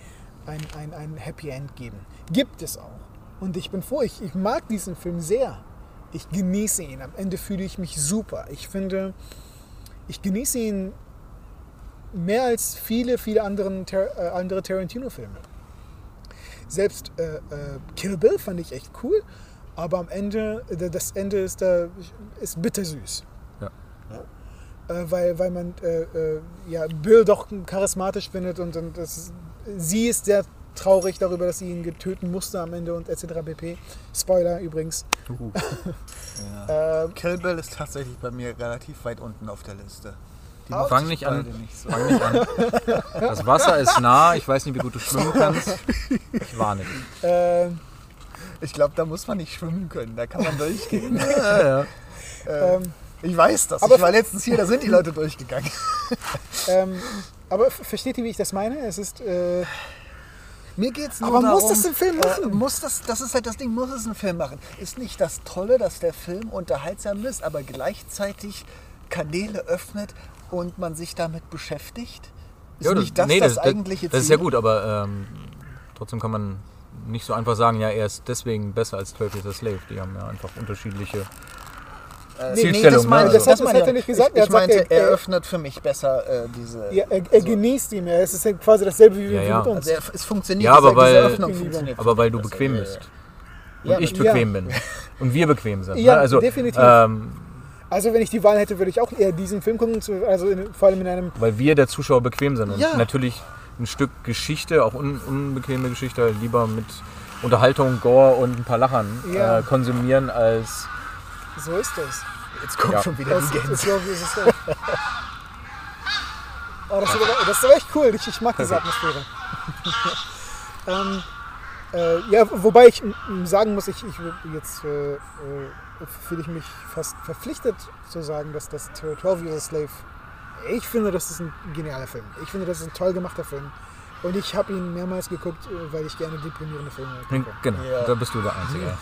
ein, ein, ein Happy End geben. Gibt es auch. Und ich bin froh, ich, ich mag diesen Film sehr. Ich genieße ihn. Am Ende fühle ich mich super. Ich finde, ich genieße ihn mehr als viele, viele anderen, äh, andere Tarantino-Filme. Selbst äh, äh, Kill Bill fand ich echt cool, aber am Ende, äh, das Ende ist, da, ist bittersüß. Ja. Äh, weil, weil man äh, äh, ja, Bill doch charismatisch findet und, und das, sie ist sehr traurig darüber, dass sie ihn getöten musste am Ende und etc. pp. Spoiler übrigens. Uh, [LAUGHS] Äh, Kill Bill ist tatsächlich bei mir relativ weit unten auf der Liste. Die mochte Fang ich nicht an. Nicht so. fang nicht an. [LAUGHS] Das Wasser ist nah. Ich weiß nicht, wie gut du schwimmen kannst. Ich warne dich. äh, Ich glaube, da muss man nicht schwimmen können, da kann man durchgehen. Ja, ja. äh, ähm, ich weiß das. aber- ich war letztens hier, da sind die Leute durchgegangen. [LAUGHS] Ähm, aber versteht ihr, wie ich das meine? Es ist. Äh, Mir geht's nur Aber darum, muss das ein Film machen? Äh, muss das, das ist halt das Ding, muss es ein Film machen. Ist nicht das Tolle, dass der Film unterhaltsam ist, aber gleichzeitig Kanäle öffnet und man sich damit beschäftigt? Ist Ja, nicht das nee, das, das, eigentliche das ist ja Ziel? gut, aber ähm, trotzdem kann man nicht so einfach sagen, ja, er ist deswegen besser als 12 Years a Slave. Die haben ja einfach unterschiedliche. Äh, Zielstellung, das meine ne? ich, Also- Das das hat er ich. nicht gesagt. Ich, Er ich gesagt, meinte, er- er er- öffnet für mich besser äh, diese... Ja, er, er genießt ihn. Es ist ja quasi dasselbe wie, Ja, wie ja. mit uns. Also er, es funktioniert, Ja, aber weil- Öffnung funktioniert. Aber weil du bequem Ja, bist. Und Ja, ich ja. bequem bin. Und wir bequem sind. Ja, ne? also, definitiv. Ähm, Also wenn ich die Wahl hätte, würde ich auch eher diesen Film gucken, zu- also in, vor allem in einem weil wir der Zuschauer bequem sind. Und Ja. natürlich ein Stück Geschichte, auch un unbequeme Geschichte, lieber mit Unterhaltung, Gore und ein paar Lachern Ja. äh, konsumieren als. so ist das. Jetzt kommt Ja. schon wieder Das, die das, Gänse. glaube ich, ist. Oh, das, ist aber, das ist aber echt cool. Ich, ich mag diese Atmosphäre. [LAUGHS] ähm, äh, ja, wobei ich sagen muss, ich, ich jetzt äh, äh, fühle ich mich fast verpflichtet zu sagen, dass das 12 Years a Slave, ich finde, das ist ein genialer Film. Ich finde, das ist ein toll gemachter Film. Und ich habe ihn mehrmals geguckt, äh, weil ich gerne deprimierende Filme gucke. Genau, Ja. da bist du der Einzige.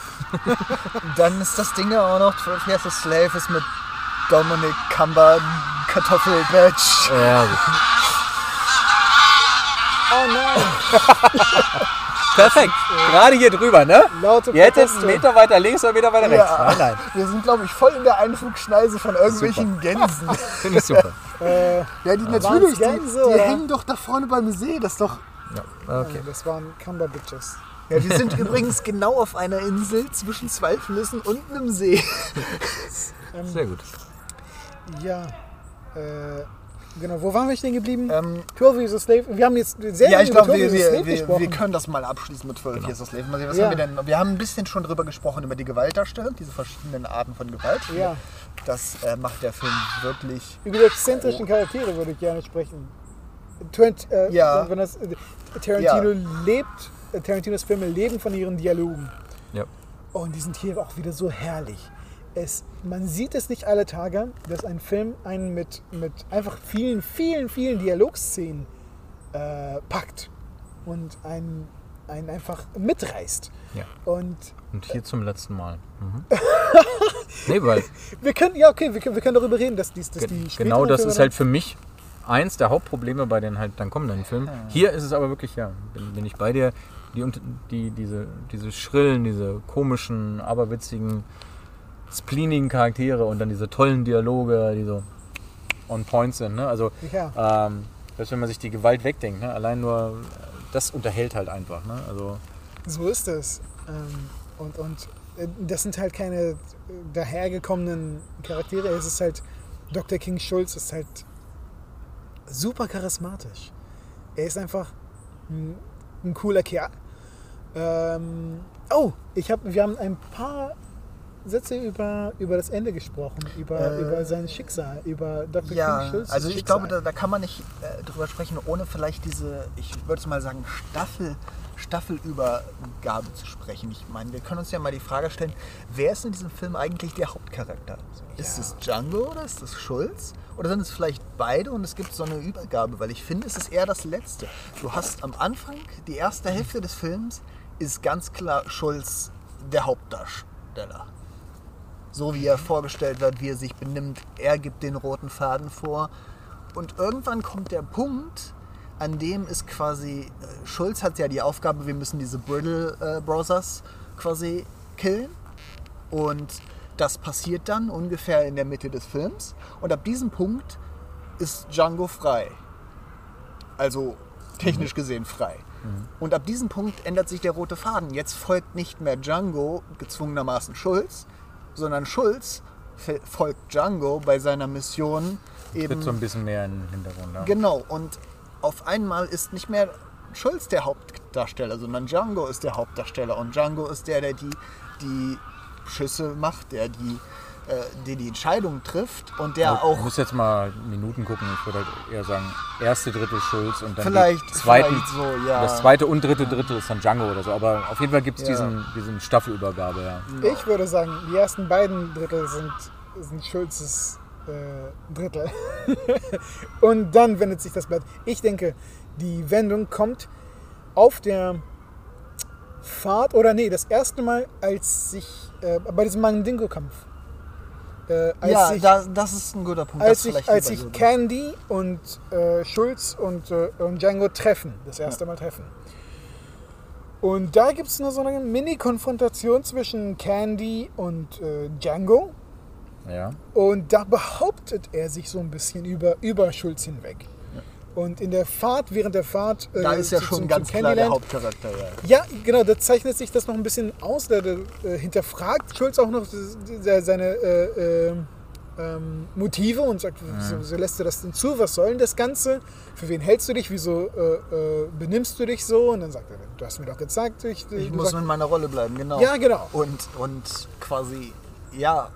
[LAUGHS] Dann ist das Ding ja auch noch, 12 Years a Slave ist mit Dominic Cumber Kartoffelbatch. Ja. Oh nein! [LAUGHS] Perfekt. Gerade hier drüber, ne? Laute Ihr hättet einen Meter weiter links oder einen Meter weiter rechts. Ja. Nein, nein. Wir sind, glaube ich, voll in der Einflugschneise von irgendwelchen Gänsen. [LAUGHS] Finde ich super. Äh, Ja, die natürlich, die, Gänse, die oder? hängen doch da vorne beim See. Das ist doch. Ja, okay. Das waren Cumber Bitches. Ja, wir sind [LAUGHS] übrigens genau auf einer Insel zwischen zwei Flüssen und einem See. Sehr gut. Ja, äh, genau. Wo waren wir stehen geblieben? Ähm, 12 Years a Slave. Wir haben jetzt sehr ja, ich glaube, 12 wir, wir, wir, gesprochen. wir können das mal abschließen mit 12 Years a Slave. Mal sehen, was Ja. haben wir denn? Wir haben ein bisschen schon drüber gesprochen, über die Gewaltdarstellung, diese verschiedenen Arten von Gewalt. ja, Das äh, macht der Film wirklich. über die exzentrischen Charaktere würde ich gerne sprechen. Trent, äh, Ja. wenn das, äh, Tarantino lebt, äh, Tarantinos Filme leben von ihren Dialogen. Ja. Und die sind hier auch wieder so herrlich. Es, man sieht es nicht alle Tage, dass ein Film einen mit, mit einfach vielen, vielen, vielen Dialogszenen äh, packt und einen, einen einfach mitreißt. Ja. Und Und hier zum letzten Mal. Mhm. [LAUGHS] nee, weil wir können, ja okay, wir können, wir können darüber reden, dass, dies, dass die genau das Filme ist halt für mich eins der Hauptprobleme bei den halt dann kommenden Filmen. Hier ist es aber wirklich, ja, bin, bin ich bei dir, die, die, diese, diese schrillen, diese komischen, aberwitzigen, spleenigen Charaktere und dann diese tollen Dialoge, die so on point sind. Ne? Also, ja, ähm, dass wenn man sich die Gewalt wegdenkt, ne? allein nur das unterhält halt einfach. Ne? Also, so ist es. Ähm, und, und äh, das sind halt keine äh, dahergekommenen Charaktere. Es ist halt, Dr. King Schulz ist halt super charismatisch. Er ist einfach ein, ein cooler Kerl. Ähm, oh, ich hab, wir haben ein paar Sätze über, über das Ende gesprochen, über, Äh, über sein Schicksal, über Dr. King Ja, Schulz. also ich Schicksal. glaube, da, da kann man nicht äh, drüber sprechen, ohne vielleicht diese, ich würde es mal sagen, Staffel, Staffelübergabe zu sprechen. Ich meine, wir können uns ja mal die Frage stellen, wer ist in diesem Film eigentlich der Hauptcharakter? Ist Ja. es Django oder ist es Schulz? Oder sind es vielleicht beide und es gibt so eine Übergabe? Weil ich finde, es ist eher das Letzte. Du hast am Anfang, die erste Hälfte des Films, ist ganz klar Schulz der Hauptdarsteller so wie er vorgestellt wird, wie er sich benimmt. Er gibt den roten Faden vor. Und irgendwann kommt der Punkt, an dem ist quasi, äh, Schulz hat ja die Aufgabe, wir müssen diese Brittle äh, Brothers quasi killen. Und das passiert dann ungefähr in der Mitte des Films. Und ab diesem Punkt ist Django frei. Also technisch gesehen frei. Und ab diesem Punkt ändert sich der rote Faden. Jetzt folgt nicht mehr Django gezwungenermaßen Schulz, sondern Schulz folgt Django bei seiner Mission eben. wird so ein bisschen mehr in den Hintergrund. Ja. Genau, und auf einmal ist nicht mehr Schulz der Hauptdarsteller, sondern Django ist der Hauptdarsteller. Und Django ist der, der die, die Schüsse macht, der die, der die Entscheidung trifft und der Ich auch muss jetzt mal Minuten gucken. Ich würde halt eher sagen, erste Drittel Schulz und dann vielleicht, zweiten, vielleicht so, ja. das zweite und dritte Drittel ist dann Django oder so. Aber auf jeden Fall gibt es Ja. diesen, diesen Staffelübergabe. Ja. Ich würde sagen, die ersten beiden Drittel sind, sind Schulzes äh, Drittel. [LAUGHS] Und dann wendet sich das Blatt. Ich denke, die Wendung kommt auf der Fahrt, oder nee, das erste Mal, als sich äh, bei diesem Mandingo-Kampf. Äh, als ja, sich, da, das ist ein guter Punkt. als vielleicht als so. Candy und äh, Schulz und, äh, und Django treffen, das erste Mal treffen. Und da gibt es nur so eine Mini-Konfrontation zwischen Candy und äh, Django. Ja. Und da behauptet er sich so ein bisschen über, über Schulz hinweg. Und in der Fahrt, während der Fahrt. äh, Da ist ja zu- schon zum- ganz zum klar der Hauptcharakter. Ja. ja, genau, da zeichnet sich das noch ein bisschen aus. Da, da äh, hinterfragt Schulz auch noch se- seine äh, äh, ähm, Motive und sagt, wieso, wieso lässt du das denn zu? Was soll denn das Ganze? Für wen hältst du dich? Wieso äh, benimmst du dich so? Und dann sagt er, du hast mir doch gezeigt. Ich, Ich muss in meiner Rolle bleiben, genau. ja, genau. Und, und quasi, ja,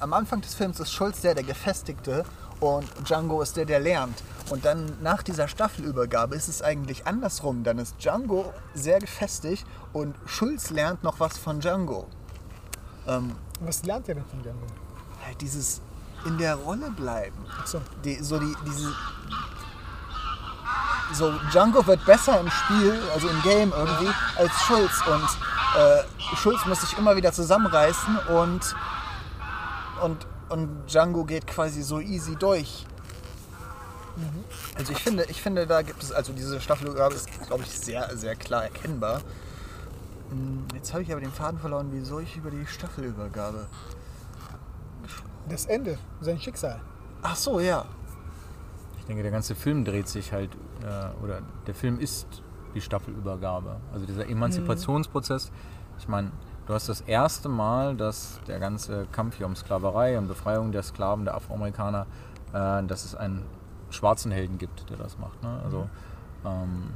am Anfang des Films ist Schulz der, der Gefestigte und Django ist der, der lernt. Und dann nach dieser Staffelübergabe ist es eigentlich andersrum. Dann ist Django sehr gefestigt und Schulz lernt noch was von Django. Ähm, Was lernt er denn von Django? halt dieses in der Rolle bleiben. Achso. Die, so die, diese. So, Django wird besser im Spiel, also im Game irgendwie, als Schulz. Und äh, Schulz muss sich immer wieder zusammenreißen und, und, und Django geht quasi so easy durch. Also ich finde, ich finde, da gibt es, also diese Staffelübergabe ist, glaube ich, sehr, sehr klar erkennbar. Hm, Jetzt habe ich aber den Faden verloren, wieso ich über die Staffelübergabe. Das Ende, sein Schicksal. Ach so, ja. Ich denke, der ganze Film dreht sich halt, äh, oder der Film ist die Staffelübergabe. Also dieser Emanzipationsprozess. Ich meine, du hast das erste Mal, dass der ganze Kampf hier um Sklaverei und Befreiung der Sklaven, der Afroamerikaner, äh, dass es einen schwarzen Helden gibt, der das macht. Ne? Also ähm,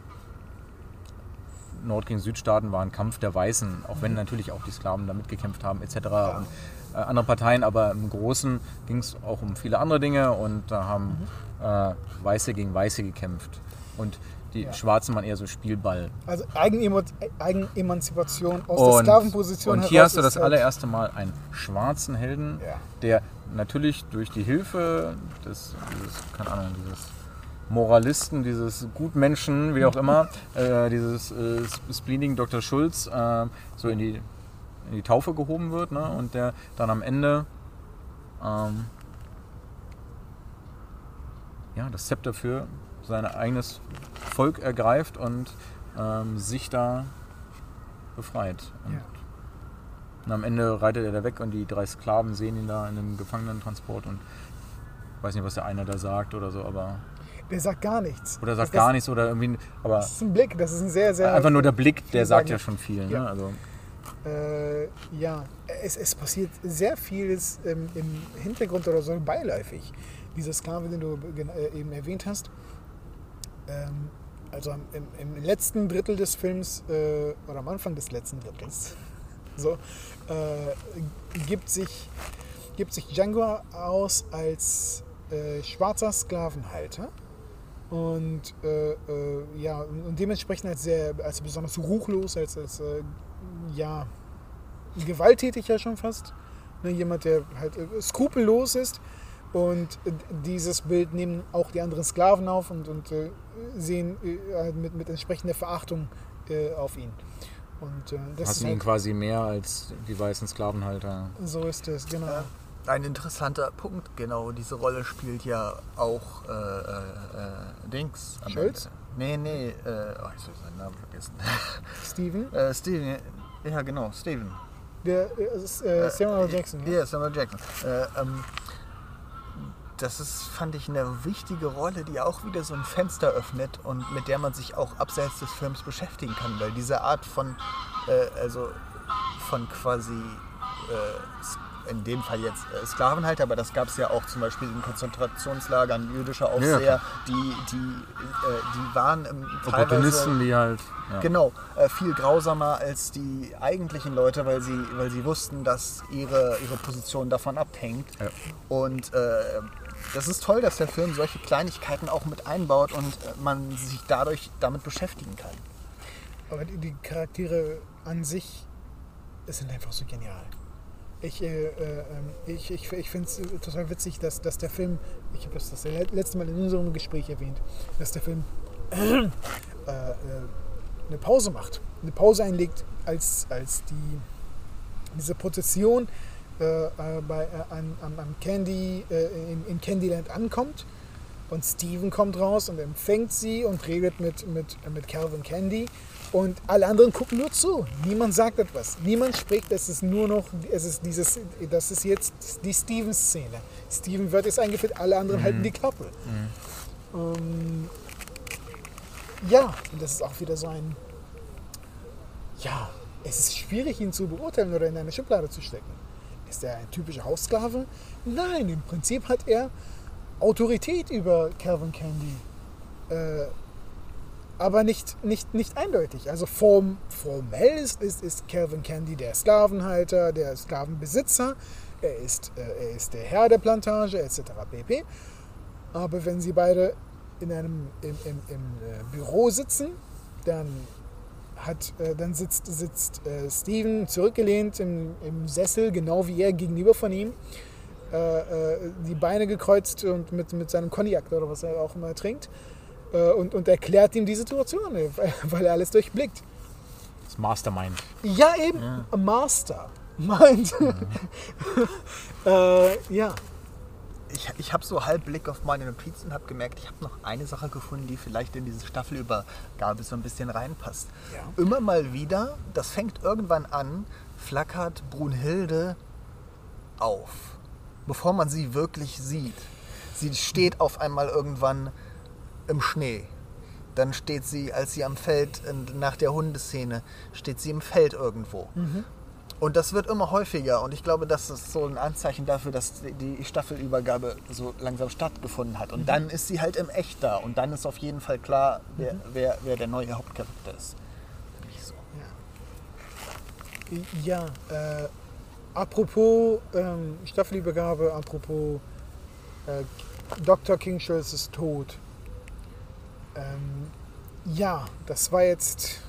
Nord- gegen Südstaaten war ein Kampf der Weißen, auch wenn natürlich auch die Sklaven da mitgekämpft haben etc. Und äh, andere Parteien, aber im Großen ging es auch um viele andere Dinge und da haben äh, Weiße gegen Weiße gekämpft. Und die Ja. Schwarzen waren eher so Spielball. Also Eigenemo Eigenemanzipation aus der Und, Sklavenposition und hier hast du das halt- allererste Mal einen schwarzen Helden, Ja. der natürlich durch die Hilfe des, dieses, keine Ahnung, dieses Moralisten, dieses Gutmenschen, wie auch immer, [LAUGHS] äh, dieses äh, spleenigen Dr. Schulz äh, so in die, in die Taufe gehoben wird ne? und der dann am Ende ähm, ja, das Zepter für sein eigenes Volk ergreift und ähm, sich da befreit. Und, Ja. und am Ende reitet er da weg und die drei Sklaven sehen ihn da in einem Gefangenentransport und ich weiß nicht, was der eine da sagt oder so, aber Der sagt gar nichts. oder sagt das, gar nichts oder irgendwie, aber Das ist ein Blick, das ist ein sehr, sehr. einfach nur der Blick, der sagt ja schon viel. Ja. Ne? Also, Äh, ja, es, es passiert sehr vieles ähm, im Hintergrund oder so beiläufig. Dieser Sklave, den du äh, eben erwähnt hast. Ähm, also im, im letzten Drittel des Films äh, oder am Anfang des letzten Drittels [LAUGHS] so, äh, gibt, sich, gibt sich Django aus als äh, schwarzer Sklavenhalter. Und äh, äh, ja, und dementsprechend als sehr, als besonders ruchlos, als, als äh, ja, gewalttätig ja schon fast. Ne, jemand, der halt skrupellos ist. Und dieses Bild nehmen auch die anderen Sklaven auf und, und äh, sehen äh, mit, mit entsprechender Verachtung äh, auf ihn. Und äh, das ist hassen ihn halt, quasi mehr als die weißen Sklavenhalter. so ist es, genau. Ja. Ein interessanter Punkt, genau, diese Rolle spielt ja auch äh, äh, äh, Dings. am Schulz? Nee, nee, äh, oh, ich habe seinen Namen vergessen. [LAUGHS] Steven, äh, Steven, ja genau, Steven. der äh, ist, äh, Samuel Jackson. Ja? Ja, Samuel Jackson. Äh, ähm, das ist, fand ich, eine wichtige Rolle, die auch wieder so ein Fenster öffnet und mit der man sich auch abseits des Films beschäftigen kann, weil diese Art von, äh, also von quasi, äh, in dem Fall jetzt äh, Sklavenhalter, aber das gab es ja auch zum Beispiel in Konzentrationslagern, jüdische Aufseher, klar. die, die, äh, die waren ähm, Opportunisten, die halt. Ja. Genau, äh, viel grausamer als die eigentlichen Leute, weil sie, weil sie wussten, dass ihre, ihre Position davon abhängt. Ja. Und äh, das ist toll, dass der Film solche Kleinigkeiten auch mit einbaut und äh, man sich dadurch damit beschäftigen kann. Aber die, die Charaktere an sich sind einfach so genial. Ich, äh, äh, ich, ich, ich finde es total witzig, dass, dass der Film, ich habe das das letzte Mal in unserem Gespräch erwähnt, dass der Film äh, äh, eine Pause macht, eine Pause einlegt, als, als die, diese Prozession äh, äh, bei, an, am, Candy, in, in Candyland ankommt. Und Steven kommt raus und empfängt sie und redet mit, mit, mit Calvin Candy. Und alle anderen gucken nur zu. Niemand sagt etwas. Niemand spricht. Es ist nur noch, es ist dieses, das ist jetzt die Steven-Szene. Steven wird jetzt eingeführt, alle anderen halten die Klappe. Ähm, ja, und das ist auch wieder so ein, ja, es ist schwierig, ihn zu beurteilen oder in eine Schublade zu stecken. Ist er ein typischer Haussklave? Nein, im Prinzip hat er Autorität über Calvin Candy. Äh, aber nicht, nicht, nicht eindeutig. Also form, formell ist, ist, ist Calvin Candy der Sklavenhalter, der Sklavenbesitzer. Er ist, äh, er ist der Herr der Plantage etc. pp. Aber wenn sie beide in einem im, im, im äh, Büro sitzen, dann hat, äh, dann sitzt, sitzt äh, Steven zurückgelehnt im, im Sessel, genau wie er gegenüber von ihm, äh, äh, die Beine gekreuzt und mit, mit seinem Cognac oder was er auch immer trinkt und, und erklärt ihm die Situation, äh, [LAUGHS] weil, er alles durchblickt. Das Mastermind. Ja, eben, Master. Meint. [LAUGHS] äh, ja. Ich, ich habe so halb Blick auf meine Notizen und habe gemerkt, ich habe noch eine Sache gefunden, die vielleicht in diese Staffelübergabe so ein bisschen reinpasst. Ja. Immer mal wieder, das fängt irgendwann an, flackert Brunhilde auf, bevor man sie wirklich sieht. Sie steht auf einmal irgendwann im Schnee. Dann steht sie, als sie am Feld, nach der Hundeszene, steht sie im Feld irgendwo. Und das wird immer häufiger und ich glaube, das ist so ein Anzeichen dafür, dass die Staffelübergabe so langsam stattgefunden hat. Und dann ist sie halt im Echt da und dann ist auf jeden Fall klar, wer, wer, wer der neue Hauptcharakter ist. So. Ja, äh, apropos ähm, Staffelübergabe, apropos äh, Dr. Kingschulz ist tot. Ähm, ja, das war jetzt.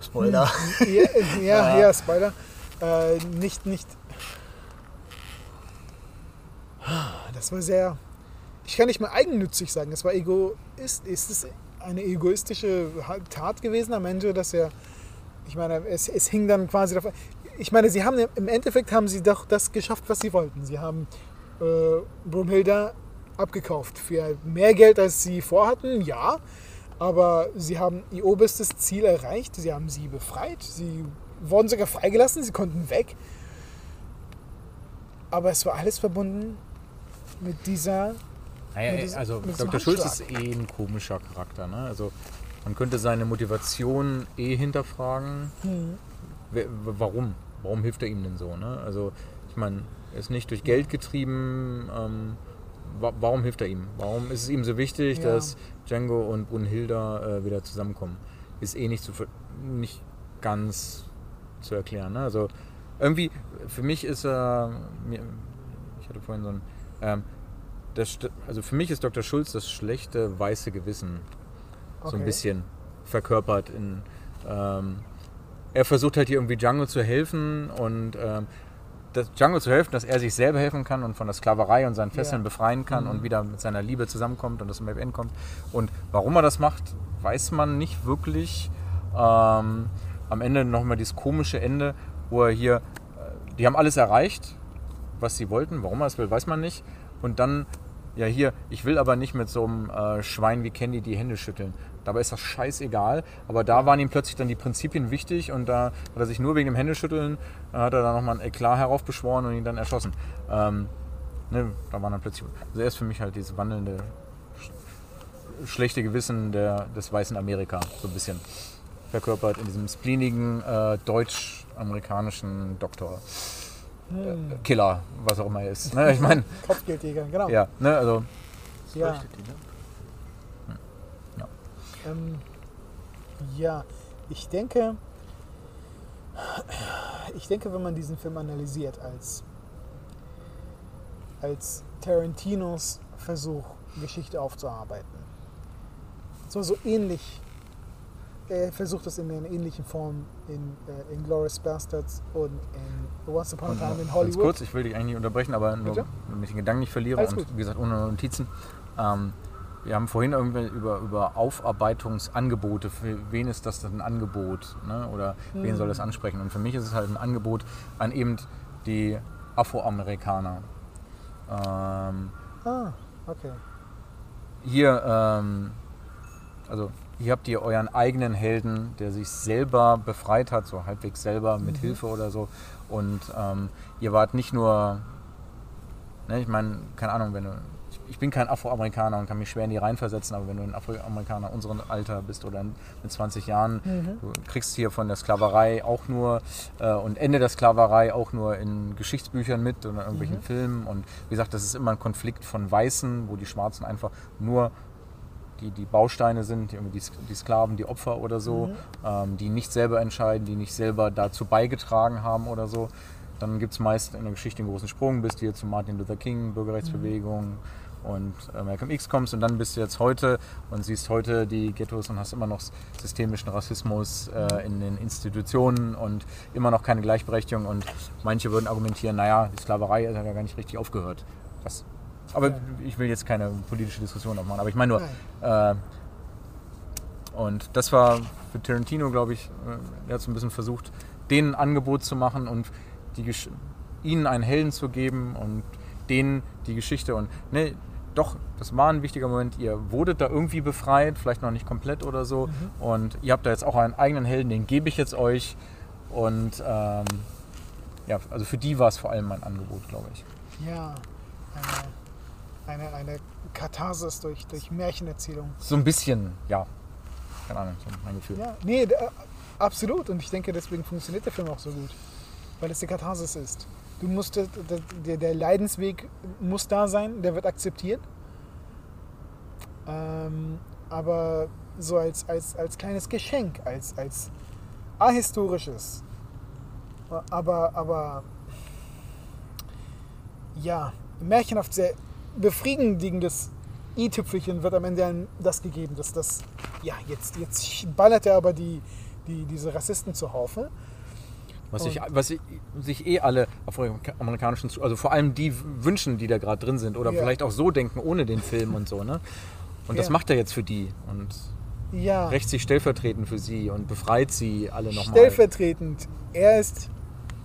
Spoiler. Ja, [LAUGHS] ja, ja, Ja. Spoiler. Äh, nicht, nicht. Das war sehr. Ich kann nicht mal eigennützig sagen. Es war ego. Ist, ist es eine egoistische Tat gewesen am Ende, dass er. Ich meine, es, es hing dann quasi davon. Ich meine, sie haben im Endeffekt haben sie doch das geschafft, was sie wollten. Sie haben äh, Brunhilda abgekauft für mehr Geld, als sie vorhatten, ja. Aber sie haben ihr oberstes Ziel erreicht. Sie haben sie befreit. Sie wurden sogar freigelassen. Sie konnten weg. Aber es war alles verbunden mit dieser. Naja, Mit diesem- also mit Dr. Schulz ist eh ein komischer Charakter. Ne? Also man könnte seine Motivation eh hinterfragen. Hm, Warum? Warum hilft er ihm denn so? Ne? Also ich meine, er ist nicht durch Geld getrieben. Ähm, warum hilft er ihm? Warum ist es ihm so wichtig, Ja. dass Django und Brunhilda äh, wieder zusammenkommen? Ist eh nicht, zu, nicht ganz zu erklären. Ne? Also irgendwie, für mich ist er, mir, ich hatte vorhin so ein, ähm, das, also für mich ist Dr. Schulz das schlechte weiße Gewissen so ein Okay. bisschen verkörpert. In, ähm, er versucht halt hier irgendwie Django zu helfen und ähm, das Django zu helfen, dass er sich selber helfen kann und von der Sklaverei und seinen Fesseln Ja. befreien kann und wieder mit seiner Liebe zusammenkommt und das Happy End kommt. Und warum er das macht, weiß man nicht wirklich. Ähm, am Ende nochmal dieses komische Ende, wo er hier, äh, die haben alles erreicht, was sie wollten. Warum er es will, weiß man nicht. Und dann, ja hier, ich will aber nicht mit so einem äh, Schwein wie Candy die Hände schütteln. Dabei ist das scheißegal. Aber da waren ihm plötzlich dann die Prinzipien wichtig und da hat er sich nur wegen dem Händeschütteln, äh, hat er dann nochmal ein Eklat heraufbeschworen und ihn dann erschossen. Ähm, ne, da waren dann plötzlich, also er ist für mich halt dieses wandelnde sch- schlechte Gewissen der, des weißen Amerika, so ein bisschen verkörpert in diesem spleenigen äh, deutsch-amerikanischen Doktor. Hm. Äh, Killer, was auch immer er ist. Ne? Ich meine, Kopfgeldjäger, genau. ja, ne, also ja. Ähm, ja, ich denke, ich denke, wenn man diesen Film analysiert als, als Tarantinos Versuch, Geschichte aufzuarbeiten, so, so ähnlich, er versucht das in einer ähnlichen Form in, äh, in Glorious Bastards und in Once Upon a Time in Ganz Hollywood. kurz, ich will dich eigentlich nicht unterbrechen, aber nur, damit ich den Gedanken nicht verliere Alles und gut. wie gesagt ohne Notizen. Ähm, wir haben vorhin irgendwie über, über Aufarbeitungsangebote, für wen ist das denn ein Angebot? Ne? Oder wen soll das ansprechen? Und für mich ist es halt ein Angebot an eben die Afroamerikaner. Ähm, Ah, okay. hier, ähm, also hier habt ihr euren eigenen Helden, der sich selber befreit hat, so halbwegs selber mit Hilfe oder so. Und ähm, ihr wart nicht nur, ne, ich meine, keine Ahnung, wenn du, ich, bin kein Afroamerikaner und kann mich schwer in die reinversetzen, aber wenn du ein Afroamerikaner unserem Alter bist oder mit 20 Jahren, du kriegst hier von der Sklaverei auch nur äh, und Ende der Sklaverei auch nur in Geschichtsbüchern mit oder in irgendwelchen Filmen. Und wie gesagt, das ist immer ein Konflikt von Weißen, wo die Schwarzen einfach nur die, die Bausteine sind, die, die, Sklaven, die Opfer oder so, ähm, die nicht selber entscheiden, die nicht selber dazu beigetragen haben oder so. Dann gibt es meist in der Geschichte einen großen Sprung, bis hier zu Martin Luther King, Bürgerrechtsbewegung und äh, Malcolm X kommst und dann bist du jetzt heute und siehst heute die Ghettos und hast immer noch systemischen Rassismus äh, in den Institutionen und immer noch keine Gleichberechtigung und manche würden argumentieren, naja, die Sklaverei hat ja gar nicht richtig aufgehört. Was aber ich will jetzt keine politische Diskussion aufmachen, aber ich meine nur, äh, und das war für Tarantino, glaube ich, äh, er hat so ein bisschen versucht, denen ein Angebot zu machen und die, ihnen einen Helden zu geben und denen die Geschichte und ne, doch, das war ein wichtiger Moment. Ihr wurdet da irgendwie befreit, vielleicht noch nicht komplett oder so. Und ihr habt da jetzt auch einen eigenen Helden, den gebe ich jetzt euch. Und ähm, ja, also für die war es vor allem mein Angebot, glaube ich. Ja, eine, eine, eine Katharsis durch, durch Märchenerzählung. So ein bisschen, ja. Keine Ahnung, so mein Gefühl. Ja, nee, äh, absolut. Und ich denke, deswegen funktioniert der Film auch so gut. Weil es die Katharsis ist. Du musst, der, der, der Leidensweg muss da sein, der wird akzeptiert. Ähm, aber so als, als, als kleines Geschenk, als, als ahistorisches. Aber, aber ja, märchenhaft sehr befriedigendes i-Tüpfelchen wird am Ende einem das gegeben, dass das, ja, jetzt, jetzt ballert er aber die, die, diese Rassisten zur Haufe. Was, sich, was sich- sich eh alle afroamerikanischen, Zu- also vor allem die wünschen, die da gerade drin sind oder Ja. vielleicht auch so denken ohne den Film und so, ne? Und das Ja. macht er jetzt für die und Ja, rächt sich stellvertretend für sie und befreit sie alle nochmal. stellvertretend. Er ist,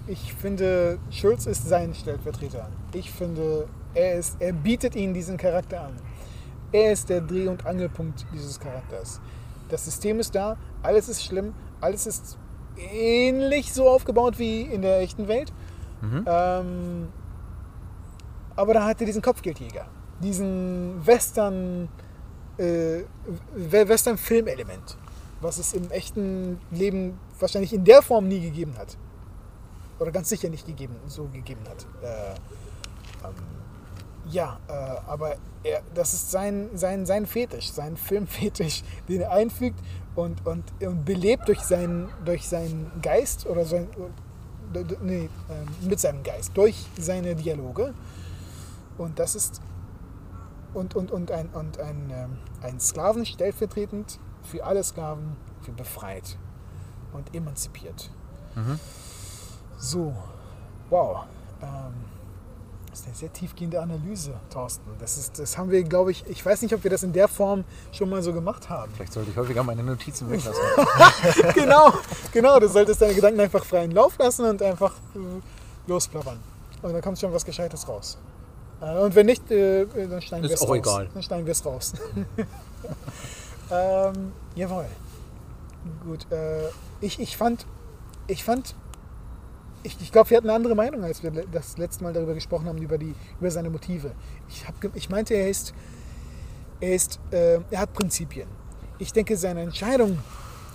ich finde, Schulz ist sein Stellvertreter. Ich finde, er, ist, er bietet ihnen diesen Charakter an. Er ist der Dreh- und Angelpunkt dieses Charakters. Das System ist da, alles ist schlimm, alles ist ähnlich so aufgebaut wie in der echten Welt. Ähm, aber da hat er diesen Kopfgeldjäger, diesen Western, äh, We- Western-Filmelement, was es im echten Leben wahrscheinlich in der Form nie gegeben hat. Oder ganz sicher nicht gegeben, so gegeben hat. Äh, ähm, ja, äh, aber er, das ist sein, sein, sein Fetisch, sein [LAUGHS] Filmfetisch, den er einfügt und, und, und belebt durch seinen, durch seinen Geist oder sein, nee, ähm, mit seinem Geist, durch seine Dialoge. Und das ist und, und, und ein, und ein, ähm, ein Sklaven stellvertretend für alle Sklaven, für befreit und emanzipiert. So, wow. Ähm, das ist eine sehr tiefgehende Analyse, Thorsten. Das, ist, das haben wir, glaube ich, ich weiß nicht, ob wir das in der Form schon mal so gemacht haben. Vielleicht sollte ich häufiger meine Notizen [LAUGHS] weglassen. [LAUGHS] genau, genau. Du solltest deine Gedanken einfach freien Lauf lassen und einfach äh, losplappern. Und dann kommt schon was Gescheites raus. Äh, und wenn nicht, äh, dann schneiden Ist wir es auch raus. egal. Dann schneiden wir es raus. [LAUGHS] ähm, jawohl. Gut. Äh, ich, ich fand, ich fand, ich, ich glaube, wir hatten eine andere Meinung, als wir das letzte Mal darüber gesprochen haben, über, die, über seine Motive. Ich, hab, ich meinte, er ist, er ist, äh, er hat Prinzipien. Ich denke, seine Entscheidung,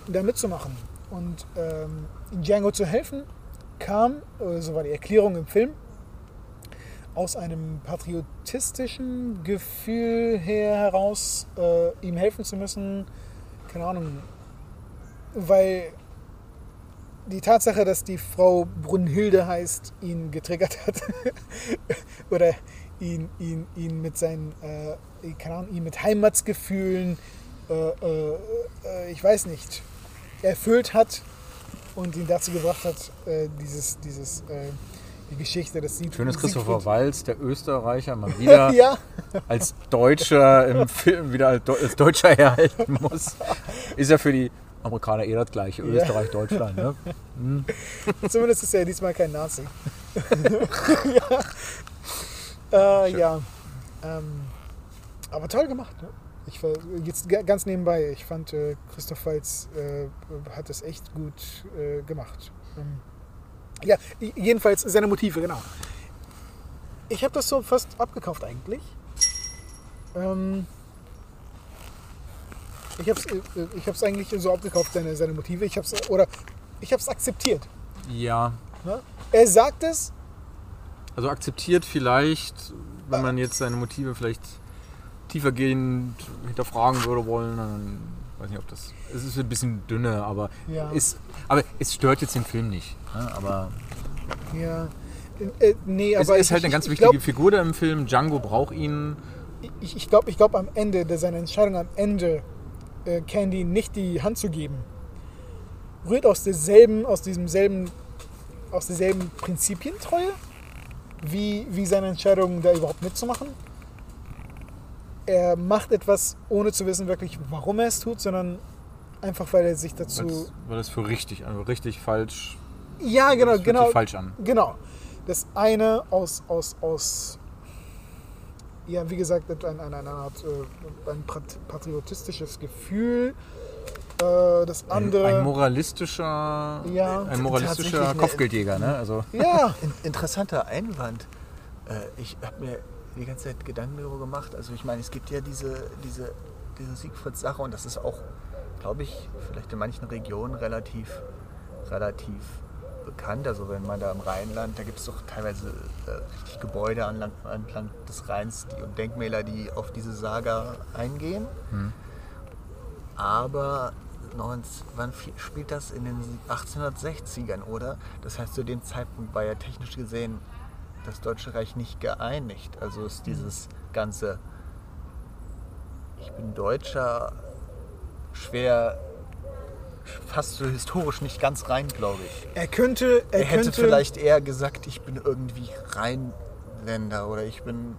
da mitzumachen und ähm, Django zu helfen, kam, äh, so war die Erklärung im Film, aus einem patriotistischen Gefühl her heraus, äh, ihm helfen zu müssen. Keine Ahnung, weil die Tatsache, dass die Frau Brunhilde heißt, ihn getriggert hat. [LAUGHS] Oder ihn, ihn, ihn mit seinen, äh, keine Ahnung, ihn mit Heimatsgefühlen, äh, äh, äh, ich weiß nicht, erfüllt hat und ihn dazu gebracht hat, äh, dieses, dieses äh, die Geschichte des Sieg Schön ist Christopher Siegfried- Walz, der Österreicher, mal [LAUGHS] wieder ja, als Deutscher im Film wieder als Deutscher herhalten muss. [LAUGHS] Ist ja für die Amerikaner eh das gleiche, Ja. Österreich, Deutschland. Ne? [LAUGHS] zumindest ist er diesmal kein Nazi. [LAUGHS] ja, äh, ja. Ähm, aber toll gemacht. Ne? Ich war jetzt ga- ganz nebenbei. Ich fand, äh, Christoph Waltz äh, hat das echt gut äh, gemacht. Ähm, ja, jedenfalls seine Motive, genau. Ich habe das so fast abgekauft eigentlich. Ähm, ich habe es ich hab's eigentlich so abgekauft, seine, seine Motive. Ich hab's, oder ich habe es akzeptiert. Ja, Ne? Er sagt es, also akzeptiert vielleicht, wenn man jetzt seine Motive vielleicht tiefergehend hinterfragen würde wollen, dann weiß nicht, ob das. Es ist ein bisschen dünne, aber, Ja. ist, aber es stört jetzt den Film nicht. Ne? Aber ja. Äh, nee, es aber ist ich, halt eine ganz ich wichtige glaub, Figur da im Film. Django braucht ihn. Ich, ich glaube, ich glaub, am Ende, seine Entscheidung am Ende, äh, Candy nicht die Hand zu geben, rührt aus derselben, aus diesem selben, aus derselben Prinzipientreue, wie, wie seine Entscheidung, da überhaupt mitzumachen. Er macht etwas, ohne zu wissen wirklich, warum er es tut, sondern einfach, weil er sich dazu. Weil's- Weil es für richtig, also richtig falsch. Ja, genau, genau. Falsch an. Genau. Das eine aus, aus, aus ja, wie gesagt, ein, ein, eine Art äh, ein pat- patriotistisches Gefühl. Äh, das andere. Ein moralistischer, Ja. ein moralistischer Kopfgeldjäger, ne? Also ja, [LAUGHS] In, interessanter Einwand. Äh, ich habe mir die ganze Zeit Gedanken darüber gemacht. Also ich meine, es gibt ja diese, diese, diese Siegfried-Sache und das ist auch, glaube ich, vielleicht in manchen Regionen relativ, relativ bekannt. Also wenn man da im Rheinland, da gibt es doch teilweise äh, richtig Gebäude anlang, entlang des Rheins die, und Denkmäler, die auf diese Saga eingehen. Aber 19, wann spielt das? In den 1860ern, oder? Das heißt, zu dem Zeitpunkt war ja technisch gesehen das Deutsche Reich nicht geeinigt. Also ist dieses ganze Ich bin Deutscher schwer, fast so historisch nicht ganz rein, glaube ich. er könnte. Er, Er hätte könnte, vielleicht eher gesagt, ich bin irgendwie Rheinländer oder ich bin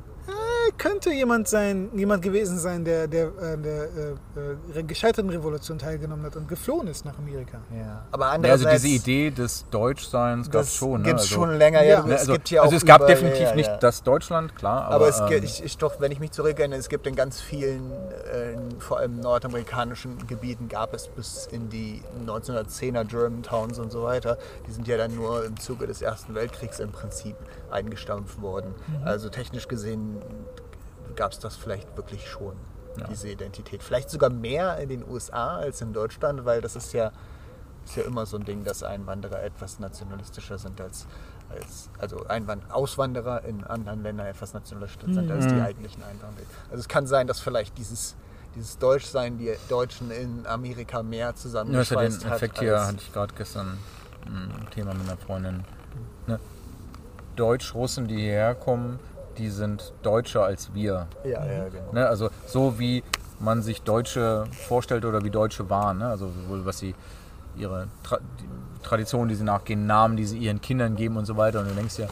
könnte jemand sein, jemand gewesen sein, der der, äh, der äh, äh, gescheiterten Revolution teilgenommen hat und geflohen ist nach Amerika. Ja. Aber Ja, also andererseits, diese Idee des Deutschseins gab es schon. Ne? gibt's also, schon länger. Ja, Ja. du- ne, es also, gibt ja also auch es gab überall- definitiv ja, nicht das Deutschland, klar. Aber, Aber, es ähm, gibt, ich, ich doch, wenn ich mich zurückerinnere, es gibt in ganz vielen, äh, vor allem nordamerikanischen Gebieten, gab es bis in die 1910er Germantowns und so weiter. Die sind ja dann nur im Zuge des Ersten Weltkriegs im Prinzip eingestampft worden. Also technisch gesehen gab es das vielleicht wirklich schon, Ja. diese Identität. Vielleicht sogar mehr in den USA als in Deutschland, weil das ist ja, ist ja immer so ein Ding, dass Einwanderer etwas nationalistischer sind als, als also Einwand Auswanderer in anderen Ländern etwas nationalistischer sind als die Mhm. eigentlichen Einwanderer. Also es kann sein, dass vielleicht dieses, dieses Deutschsein die Deutschen in Amerika mehr Ja, zusammengeschweißt den hat. Effekt hier, hatte ich gerade gestern ein Thema mit einer Freundin. Ne? Deutsch-Russen, die hierher kommen, die sind deutscher als wir. ja, ja, genau. Ne? Also so wie man sich Deutsche vorstellt oder wie Deutsche waren. Ne? Also sowohl was sie ihre Tra die Traditionen, die sie nachgehen, Namen, die sie ihren Kindern geben und so weiter. Und du denkst ja,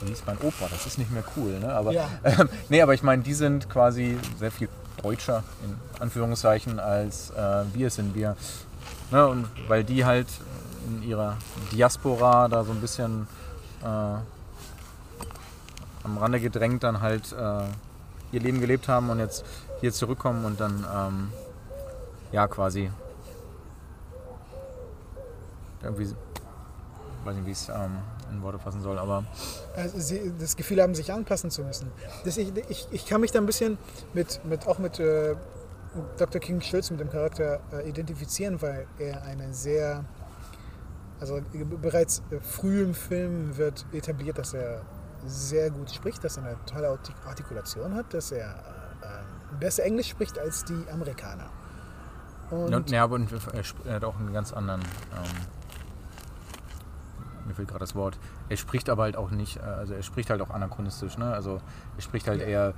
das hieß mein Opa, das ist nicht mehr cool. Ne? Aber, Ja. [LAUGHS] ähm, nee, aber ich meine, die sind quasi sehr viel deutscher, in Anführungszeichen, als äh, wir es sind. Wir, ne? Und weil die halt in ihrer Diaspora da so ein bisschen äh, am Rande gedrängt dann halt äh, ihr Leben gelebt haben und jetzt hier zurückkommen und dann ähm, ja quasi irgendwie weiß nicht wie ich es ähm, in Worte fassen soll, aber Also sie das Gefühl haben, sich anpassen zu müssen. Das, ich, ich, ich kann mich da ein bisschen mit, mit auch mit äh, Dr. King Schulz, mit dem Charakter, äh, identifizieren, weil er eine sehr, also äh, bereits äh, früh im Film wird etabliert, dass er sehr gut spricht, dass er eine tolle Artik- Artikulation hat, dass er äh, äh, besser Englisch spricht als die Amerikaner. Und, und, ja, aber er, hat auch einen ganz anderen ähm, mir fehlt gerade das Wort. Er spricht aber halt auch nicht, äh, also er spricht halt auch anachronistisch, ne? Also er spricht halt Ja. eher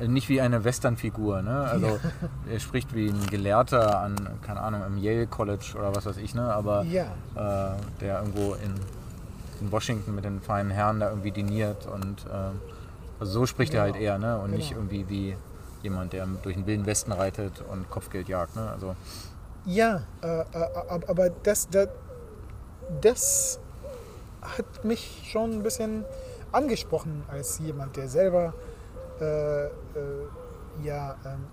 äh, nicht wie eine Westernfigur, ne? Also [LAUGHS] er spricht wie ein Gelehrter an, keine Ahnung, im Yale College oder was weiß ich, ne? Aber ja, äh, der irgendwo in in Washington mit den feinen Herren da irgendwie diniert und äh, also so spricht er halt Genau. eher, ne? Und nicht Genau. irgendwie wie jemand, der durch den wilden Westen reitet und Kopfgeld jagt, ne? Also Ja, äh, äh, ab- aber das, das, das hat mich schon ein bisschen angesprochen als jemand, der selber äh, äh, ja, ähm,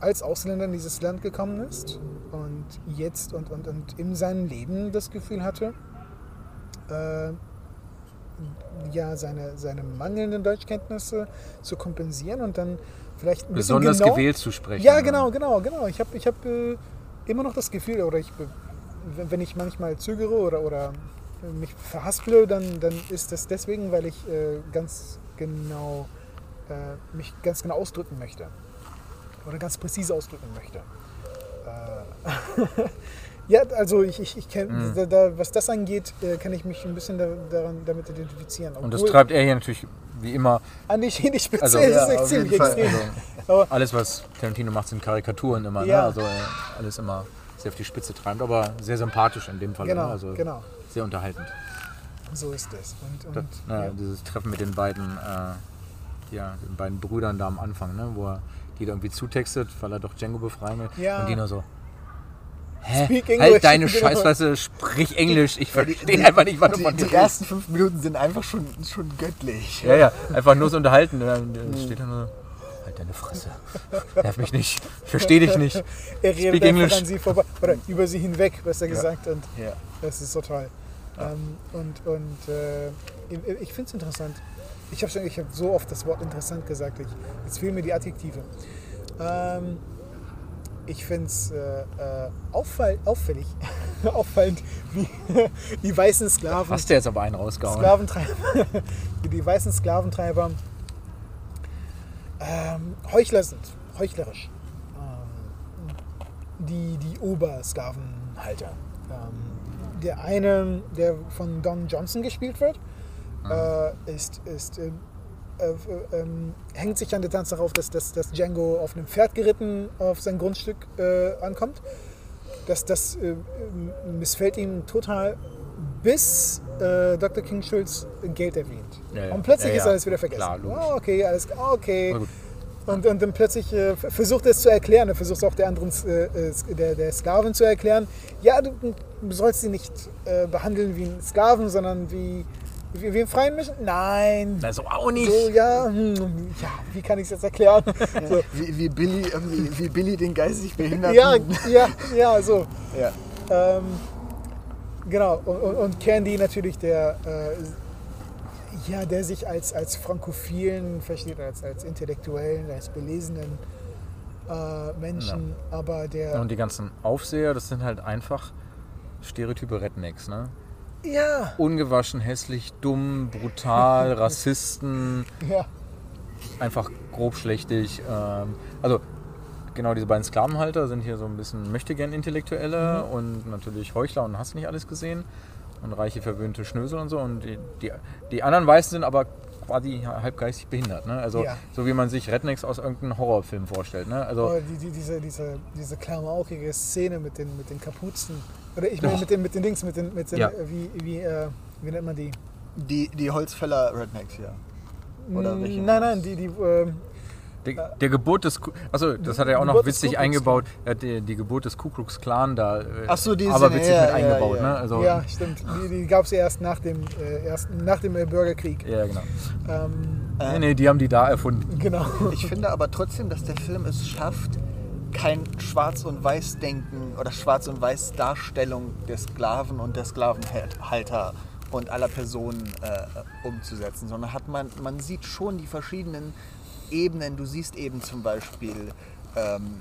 als Ausländer in dieses Land gekommen ist und jetzt und, und, und in seinem Leben das Gefühl hatte, äh, ja, seine, seine mangelnden Deutschkenntnisse zu kompensieren und dann vielleicht ein bisschen besonders genau, gewählt zu sprechen. ja, genau, genau, genau. Ich habe ich hab, äh, immer noch das Gefühl, oder ich, wenn wenn ich manchmal zögere oder, oder mich verhasple, dann, dann ist das deswegen, weil ich äh, ganz genau äh, mich ganz genau ausdrücken möchte. Oder ganz präzise ausdrücken möchte. [LAUGHS] Ja, also ich, ich, ich kenn, Mhm. da, da, was das angeht, äh, kann ich mich ein bisschen da, daran, damit identifizieren. Und das Obwohl- treibt er hier natürlich wie immer. an die, die Spitze Also- ist Ja, auf ziemlich extrem. Also, alles, was Tarantino macht, sind Karikaturen immer. Ne? Ja. Also äh, alles immer sehr auf die Spitze treibt, aber sehr sympathisch in dem Fall. Genau, ne? Also genau. sehr unterhaltend. So ist es. Und, und, Das, naja, ja. Dieses Treffen mit den beiden, äh, ja, den beiden Brüdern da am Anfang, ne? wo er die da irgendwie zutextet, weil er doch Django befreien will. Ja. Und die nur so. Hä? Speak English. Halt deine [LAUGHS] Genau. Scheißfresse, sprich Englisch. Ich Ja, die- verstehe die- einfach nicht, was du Die, von die mir ersten fünf Minuten sind einfach schon, schon göttlich. Ja, ja, einfach nur so unterhalten. Und dann steht er nur, halt deine Fresse. Nerv mich nicht. Ich verstehe dich nicht. Er Speak redet English. einfach an sie vorbei, oder über sie hinweg, besser gesagt. Und Ja. das ist so toll. Ähm, und und äh, ich, finde es interessant. Ich habe habe so oft das Wort interessant gesagt. Ich, jetzt fehlen mir die Adjektive. Ähm, ich finde es äh, äh, auffall, auffällig, [LAUGHS] auffallend, wie [LAUGHS] die weißen Sklaven Hast du jetzt aber einen rausgehauen? Sklaventreiber, wie [LAUGHS] die weißen Sklaventreiber ähm, Heuchler sind, heuchlerisch. Ähm, die, die Obersklavenhalter. Ähm, der eine, der von Don Johnson gespielt wird, äh, ist, ist ähm, äh, äh, ähm, hängt sich an der Tatsache auf, dass, dass, dass Django auf einem Pferd geritten auf sein Grundstück äh, ankommt. Das, das äh, missfällt ihm total, bis äh, Dr. King Schulz Geld erwähnt. Ja, ja. Und plötzlich Ja, ist alles wieder vergessen. Klar, oh, okay, alles klar, okay. Und, und dann plötzlich äh, versucht er es zu erklären, er versucht es auch der anderen äh, äh, der, der Sklavin zu erklären. Ja, du, du sollst sie nicht äh, behandeln wie einen Sklaven, sondern wie, wie, wie einen freien Menschen. Nein. Na, so auch nicht. So, ja, hm, ja, wie kann ich es jetzt erklären? [LAUGHS] So, Wie, wie, Billy, irgendwie- wie Billy den geistig Behinderten. ja, ja, ja, so. ja. Ähm, genau, und, und, Candy natürlich, der, äh, ja, der sich als, als Frankophilen versteht, als, als Intellektuellen, als belesenen äh, Menschen, aber der. Und die ganzen Aufseher, das sind halt einfach Stereotype Rednecks, ne? Ja, Ungewaschen, hässlich, dumm, brutal, [LAUGHS] Rassisten, ja, einfach grobschlächtig. Ähm, also genau diese beiden Sklavenhalter sind hier so ein bisschen möchtegern Intellektuelle Mhm. und natürlich Heuchler und hast nicht alles gesehen und reiche verwöhnte Schnösel und so und die, die, die anderen Weißen sind aber quasi halbgeistig behindert. Ne? Also Ja. so wie man sich Rednecks aus irgendeinem Horrorfilm vorstellt. Ne? Also die, die, diese, diese, diese klamaukige Szene mit den, mit den Kapuzen. Oder ich meine mit den, mit den Dings, mit den, mit den Ja. äh, wie, wie, äh, wie nennt man die? Die, die Holzfäller Rednecks, ja. Oder welche Nein, nein, die, die, ähm, der, der Geburt des, achso, das hat er auch noch Geburt des witzig eingebaut. Er hat die, die Geburt des Ku Klux Klan da, äh, Ach so, die aber witzig ja, mit ja, eingebaut. ja. Ne? Also, ja, stimmt. Die, die gab es erst nach dem, äh, erst nach dem äh, Bürgerkrieg. ja, genau. Ähm, Nee, nee, die haben die da erfunden. genau. Ich finde aber trotzdem, dass der Film es schafft, kein Schwarz- und Weiß-Denken oder Schwarz- und Weiß-Darstellung der Sklaven und der Sklavenhalter und aller Personen äh, umzusetzen, sondern hat man, man sieht schon die verschiedenen Ebenen. Du siehst eben zum Beispiel ähm,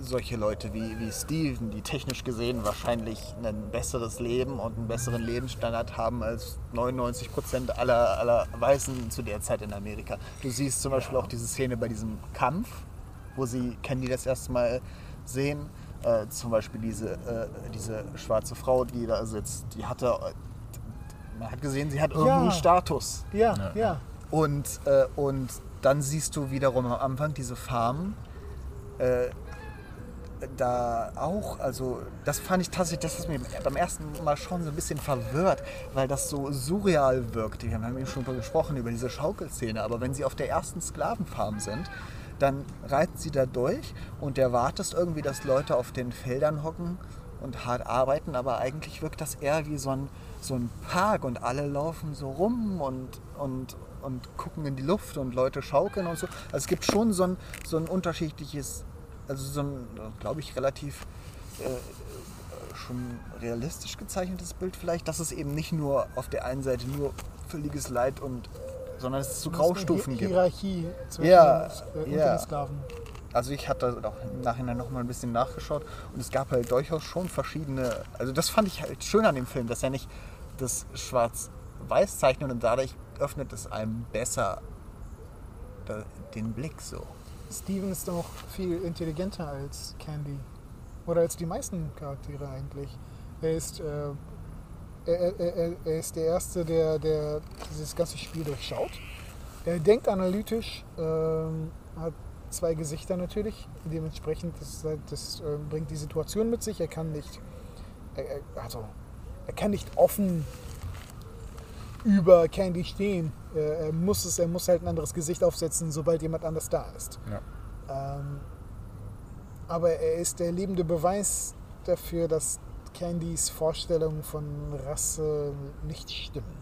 solche Leute wie, wie Steven, die technisch gesehen wahrscheinlich ein besseres Leben und einen besseren Lebensstandard haben als 99 Prozent aller, aller Weißen zu der Zeit in Amerika. Du siehst zum Beispiel auch diese Szene bei diesem Kampf, wo sie Candy das erste Mal sehen. Äh, zum Beispiel diese, äh, diese schwarze Frau, die da sitzt, die hatte, man hat gesehen, sie hat irgendwie Ja. Status. Ja, Ja. ja. Und, äh, und dann siehst du wiederum am Anfang diese Farm, äh, da auch, also das fand ich tatsächlich, das ist mir beim ersten Mal schon so ein bisschen verwirrt, weil das so surreal wirkt. Wir haben eben schon gesprochen über diese Schaukelszene, aber wenn sie auf der ersten Sklavenfarm sind, dann reiten sie da durch und erwartest irgendwie, dass Leute auf den Feldern hocken und hart arbeiten, aber eigentlich wirkt das eher wie so ein, so ein Park und alle laufen so rum und, und, und gucken in die Luft und Leute schaukeln und so. Also es gibt schon so ein, so ein unterschiedliches, also so ein, glaube ich, relativ äh, schon realistisch gezeichnetes Bild vielleicht, dass es eben nicht nur auf der einen Seite nur völliges Leid und sondern es so Graustufen gibt. Hierarchie zwischen Ja, den, äh, ja. den Sklaven. Also ich hatte auch im Nachhinein noch mal ein bisschen nachgeschaut und es gab halt durchaus schon verschiedene, also das fand ich halt schön an dem Film, dass er nicht das schwarz-weiß zeichnet und dadurch öffnet es einem besser den Blick so. Steven ist doch viel intelligenter als Candy. Oder als die meisten Charaktere eigentlich. Er ist, äh, er, er, er, ist der Erste, der, der dieses ganze Spiel durchschaut. Er denkt analytisch, ähm, hat zwei Gesichter natürlich. Dementsprechend das, das äh, bringt die Situation mit sich. Er kann nicht, er, also, er kann nicht offen über Candy stehen. Er, er, muss es, er muss halt ein anderes Gesicht aufsetzen, sobald jemand anders da ist. Ja. Ähm, aber er ist der lebende Beweis dafür, dass Candys Vorstellungen von Rasse nicht stimmen.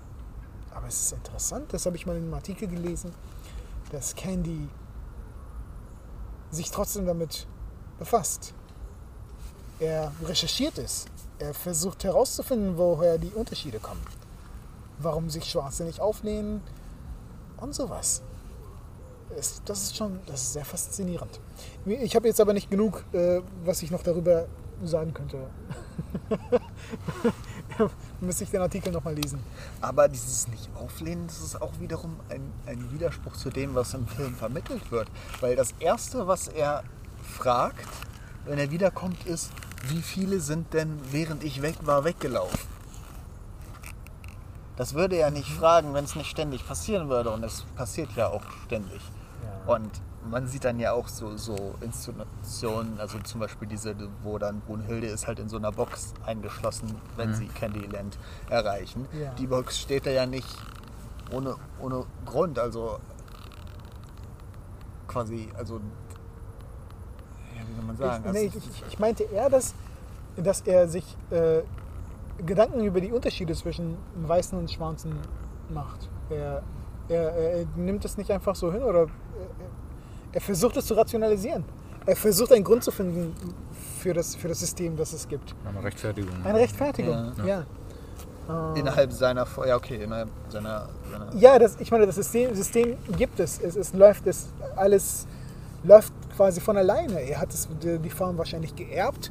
Aber es ist interessant, das habe ich mal in einem Artikel gelesen, dass Candy sich trotzdem damit befasst. Er recherchiert es. Er versucht herauszufinden, woher die Unterschiede kommen. Warum sich Schwarze nicht auflehnen und sowas. Es, das ist schon, das ist sehr faszinierend. Ich habe jetzt aber nicht genug, äh, was ich noch darüber sagen könnte. [LAUGHS] Müsste ich den Artikel nochmal lesen. Aber dieses Nicht-Auflehnen, das ist auch wiederum ein, ein Widerspruch zu dem, was im Film vermittelt wird. Weil das Erste, was er fragt, wenn er wiederkommt, ist, wie viele sind denn, während ich weg war, weggelaufen? Das würde er nicht fragen, wenn es nicht ständig passieren würde. Und es passiert ja auch ständig. Und man sieht dann ja auch so, so Inszenationen, also zum Beispiel diese, wo dann Brunhilde ist halt in so einer Box eingeschlossen, wenn sie Candyland erreichen. Ja. Die Box steht da ja nicht ohne, ohne Grund, also quasi, also, ja, wie soll man sagen? Ich, nee, also, ich, ich, ich meinte eher, dass, dass er sich äh, Gedanken über die Unterschiede zwischen Weißen und Schwarzen macht. Er, er, er nimmt es nicht einfach so hin oder er, er versucht es zu rationalisieren. Er versucht einen Grund zu finden für das, für das System, das es gibt. Eine Rechtfertigung. Eine Rechtfertigung, Ja. ja. Äh, innerhalb seiner, ja okay, innerhalb seiner, seiner Ja, das, ich meine, das System, System gibt es. es. Es läuft, es alles läuft quasi von alleine. Er hat es, die Farm wahrscheinlich geerbt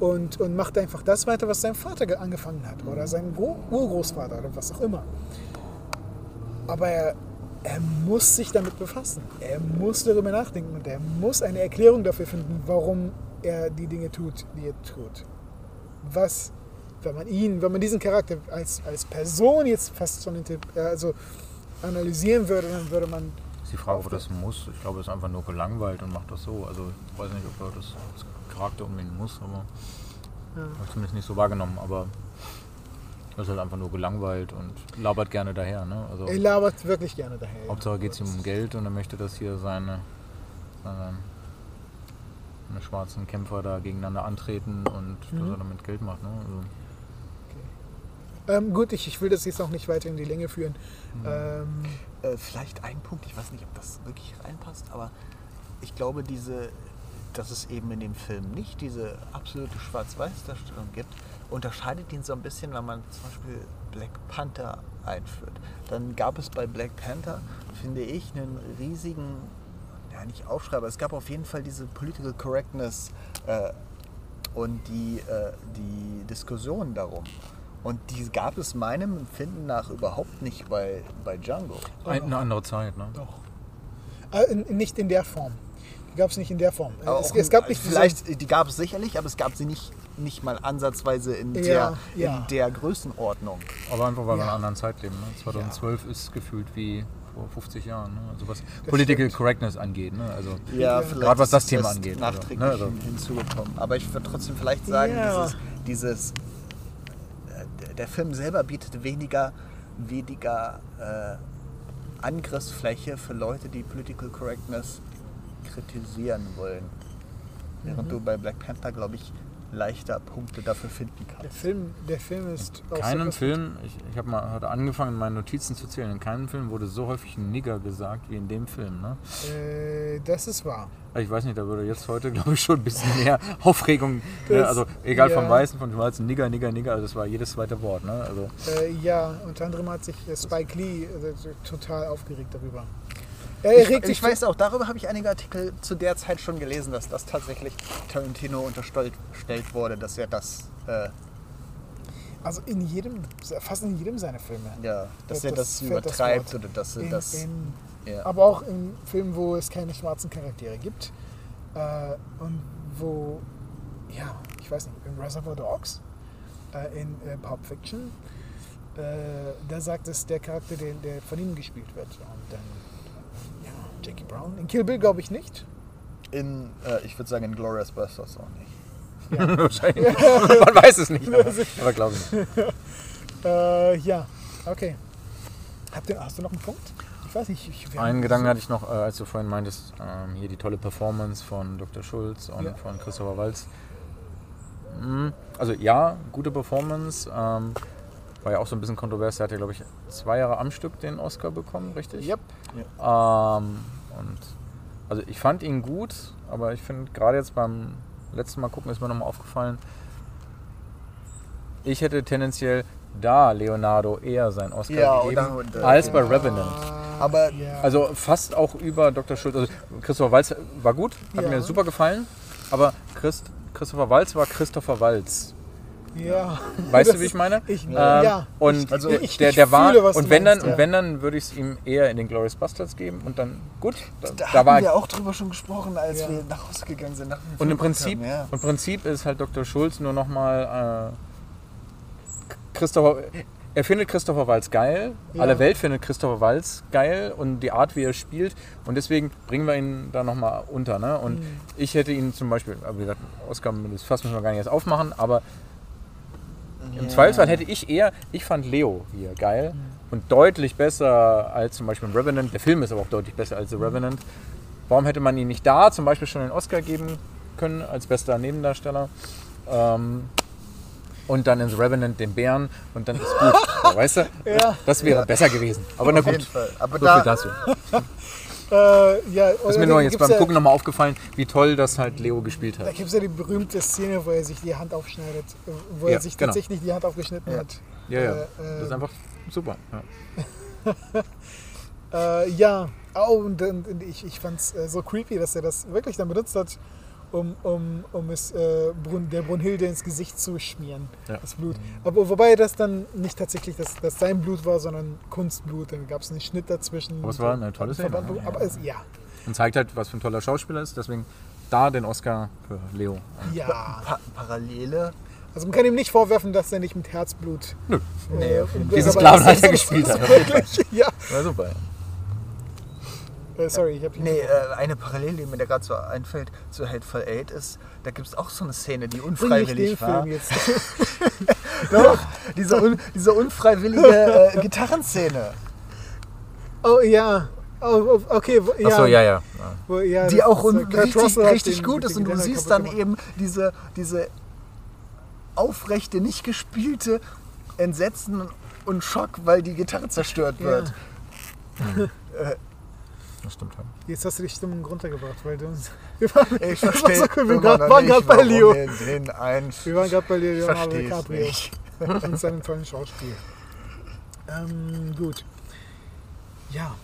und, und macht einfach das weiter, was sein Vater ge- angefangen hat oder sein Gro Urgroßvater oder was auch immer. Aber er, er muss sich damit befassen. Er muss darüber nachdenken und er muss eine Erklärung dafür finden, warum er die Dinge tut, die er tut. Was, wenn man ihn, wenn man diesen Charakter als, als Person jetzt fast schon äh, also analysieren würde, dann würde man Ist die Frage, ob er das muss. Ich glaube, er ist einfach nur gelangweilt und macht das so. Also ich weiß nicht, ob er das als Charakter unbedingt muss, aber Ja. habe ich zumindest nicht so wahrgenommen. Aber er ist halt einfach nur gelangweilt und labert gerne daher. Ne? Also er labert wirklich gerne daher. ja. Hauptsache geht es ihm um Geld und er möchte, dass hier seine, seine, seine schwarzen Kämpfer da gegeneinander antreten und dass Mhm. er damit Geld macht. Ne? Also, Ähm, gut, ich, ich will das jetzt auch nicht weiter in die Länge führen. Ähm, Äh, vielleicht ein Punkt, ich weiß nicht, ob das wirklich reinpasst, aber ich glaube, diese, dass es eben in dem Film nicht diese absolute Schwarz-Weiß-Darstellung gibt, unterscheidet ihn so ein bisschen, wenn man zum Beispiel Black Panther einführt. Dann gab es bei Black Panther, finde ich, einen riesigen, ja nicht Aufschrei, aber es gab auf jeden Fall diese Political Correctness äh, und die, äh, die Diskussion darum. Und die gab es meinem Empfinden nach überhaupt nicht bei, bei Django. ein, eine andere Zeit. Ne? doch. Äh, nicht in der Form. Die gab es nicht in der Form. Es, es gab nicht vielleicht, die gab es sicherlich, aber es gab sie nicht, nicht mal ansatzweise in, Ja, der, ja. in der Größenordnung. Aber einfach, weil wir in einer anderen Zeit leben. Ne? 2012 ist gefühlt wie vor 50 Jahren. Ne? Also was Political stimmt. Correctness angeht. Ne? Also, Ja, Gerade was ist das es Thema angeht, Nachträglich also, ne, also- hin- hinzugekommen. Aber ich würde trotzdem vielleicht sagen, Ja. dieses, dieses äh, der- der Film selber bietet weniger, weniger äh, Angriffsfläche für Leute, die Political Correctness kritisieren wollen. Während Mhm. du bei Black Panther, glaube ich, leichter Punkte dafür finden Der kannst. Film, der Film ist auch keinem Film, ich, ich habe mal heute angefangen, meine Notizen zu zählen, in keinem Film wurde so häufig Nigger gesagt wie in dem Film. Ne? Äh, das ist wahr. Ich weiß nicht, da würde jetzt heute, glaube ich, schon ein bisschen mehr [LAUGHS] Aufregung. Ne? Das- Also egal vom ja. Weißen, von Schwarzen, Nigger, Nigger, Nigger, also das war jedes zweite Wort. Ne? Also, Äh, ja, unter anderem hat sich äh, Spike Lee äh, total aufgeregt darüber. Er Ich, regt ich sich weiß auch, darüber habe ich einige Artikel zu der Zeit schon gelesen, dass das tatsächlich Tarantino unterstellt wurde, dass er das, äh, also in jedem, fast in jedem seiner Filme. ja, dass Das- er das das, das übertreibt Wort. oder dass er das. in, ja. aber auch in Filmen, wo es keine schwarzen Charaktere gibt. Äh, und wo, ja, ich weiß nicht, in Reservoir Dogs, äh, in äh, Pulp Fiction, äh, da sagt es der Charakter, der, der von ihm gespielt wird. Und dann, ja, Jackie Brown. In Kill Bill glaube ich nicht. In, äh, ich würde sagen, in Glorious Bastards auch nicht. [LAUGHS] wahrscheinlich. [LAUGHS] Man weiß es nicht, [LAUGHS] aber, aber glaube ich nicht. Äh, ja, okay. Ihr, hast du noch einen Punkt? Ich weiß nicht. Ich, Einen Gedanken so- hatte ich noch, äh, als du vorhin meintest, ähm, hier die tolle Performance von Dr. Schulz und Ja. von Christopher Walz. Mm, Also ja, gute Performance. Ähm, war ja auch so ein bisschen kontrovers. Er hat ja, glaube ich, zwei Jahre am Stück den Oscar bekommen, richtig? Yep. Ähm, und also ich fand ihn gut, aber ich finde gerade jetzt beim letzten Mal gucken ist mir nochmal aufgefallen, ich hätte tendenziell da Leonardo eher seinen Oscar Ja, gegeben und da- und, als bei Revenant. Aber- ja. Also fast auch über Dr. Schulz. Also Christopher Walz war gut, hat Ja. mir super gefallen, aber Christ, Christopher Walz war Christopher Walz. Ja. Weißt du, wie ich meine? Ich, Ähm, ja. Und Also der, ich- der, ich der war fühle, und wenn meinst, dann ja. und wenn dann würde ich es ihm eher in den Glorious Bastards geben und dann gut, da, da, da haben war wir auch drüber schon gesprochen, als Ja. wir nach Hause gegangen sind. Und im Prinzip gekommen, ja. und im Prinzip ist halt Dr. Schulz nur noch mal äh, Christopher er findet Christopher Walz geil, alle Welt findet Christopher Walz geil und die Art, wie er spielt und deswegen bringen wir ihn da nochmal unter. Ne? Und Mhm. ich hätte ihn zum Beispiel, wie gesagt, Oscar, das Fass müssen wir gar nicht erst aufmachen, aber im. Zweifelsfall hätte ich eher, ich fand Leo hier geil und deutlich besser als zum Beispiel Revenant. Der Film ist aber auch deutlich besser als The Revenant. Warum hätte man ihn nicht da zum Beispiel schon den Oscar geben können als bester Nebendarsteller? Ähm, und dann in The Revenant den Bären und dann ist gut. [LAUGHS] Weißt du? Ja. Das wäre Ja. besser gewesen. Aber na Auf jeden gut. Fall. Aber So da, viel dazu. [LAUGHS] Äh, ja, Ist mir nur jetzt beim Gucken nochmal aufgefallen, wie toll das halt Leo gespielt Da hat. gibt es ja die berühmte Szene, wo er sich die Hand aufschneidet, wo er Ja, sich genau. tatsächlich die Hand aufgeschnitten Ja. hat. Ja, ja. Äh, Das ist äh, einfach super. Ja. [LAUGHS] Äh, ja, oh, und, und, und ich, ich fand es äh, so creepy, dass er das wirklich dann benutzt hat, um, um, um es äh, Brun, der Brunhilde ins Gesicht zu schmieren, Ja. das Blut. Aber wobei das dann nicht tatsächlich das, das sein Blut war, sondern Kunstblut. Dann gab es einen Schnitt dazwischen. Aber es war eine tolle Szene, Verband- ja. Aber es, ja, Und zeigt halt, was für ein toller Schauspieler ist. Deswegen da den Oscar für Leo. ja. pa Parallele. Also man kann ihm nicht vorwerfen, dass er nicht mit Herzblut Nö. Nee, auf jeden und- Fall. Diesen aber Sklavenhalter das ist- gespielt hat. Wirklich, ja. War super. Äh, sorry, ich habe Nee, äh, eine Parallele, die mir da gerade so einfällt zu Hateful Eight ist, da gibt es auch so eine Szene, die unfreiwillig war. Film jetzt. [LAUGHS] [LAUGHS] Doch, diese, un, diese unfreiwillige äh, Gitarrenszene, Oh ja. Oh, oh, okay, ja. Achso, ja, ja. Wo, ja die auch ist, äh, richtig, richtig gut ist und du siehst dann eben diese, diese aufrechte, nicht gespielte Entsetzen und Schock, weil die Gitarre zerstört Ja. [LAUGHS] Das stimmt. Ja. Jetzt hast du die Stimmung runtergebracht, weil du uns. [LAUGHS] Wir waren, Ich [LAUGHS] war verstehe so cool, wir waren, waren gerade [LAUGHS] bei Leo. wir Wir waren gerade bei Leo DiCaprio und seinem tollen Schauspiel. Ähm, gut. Ja,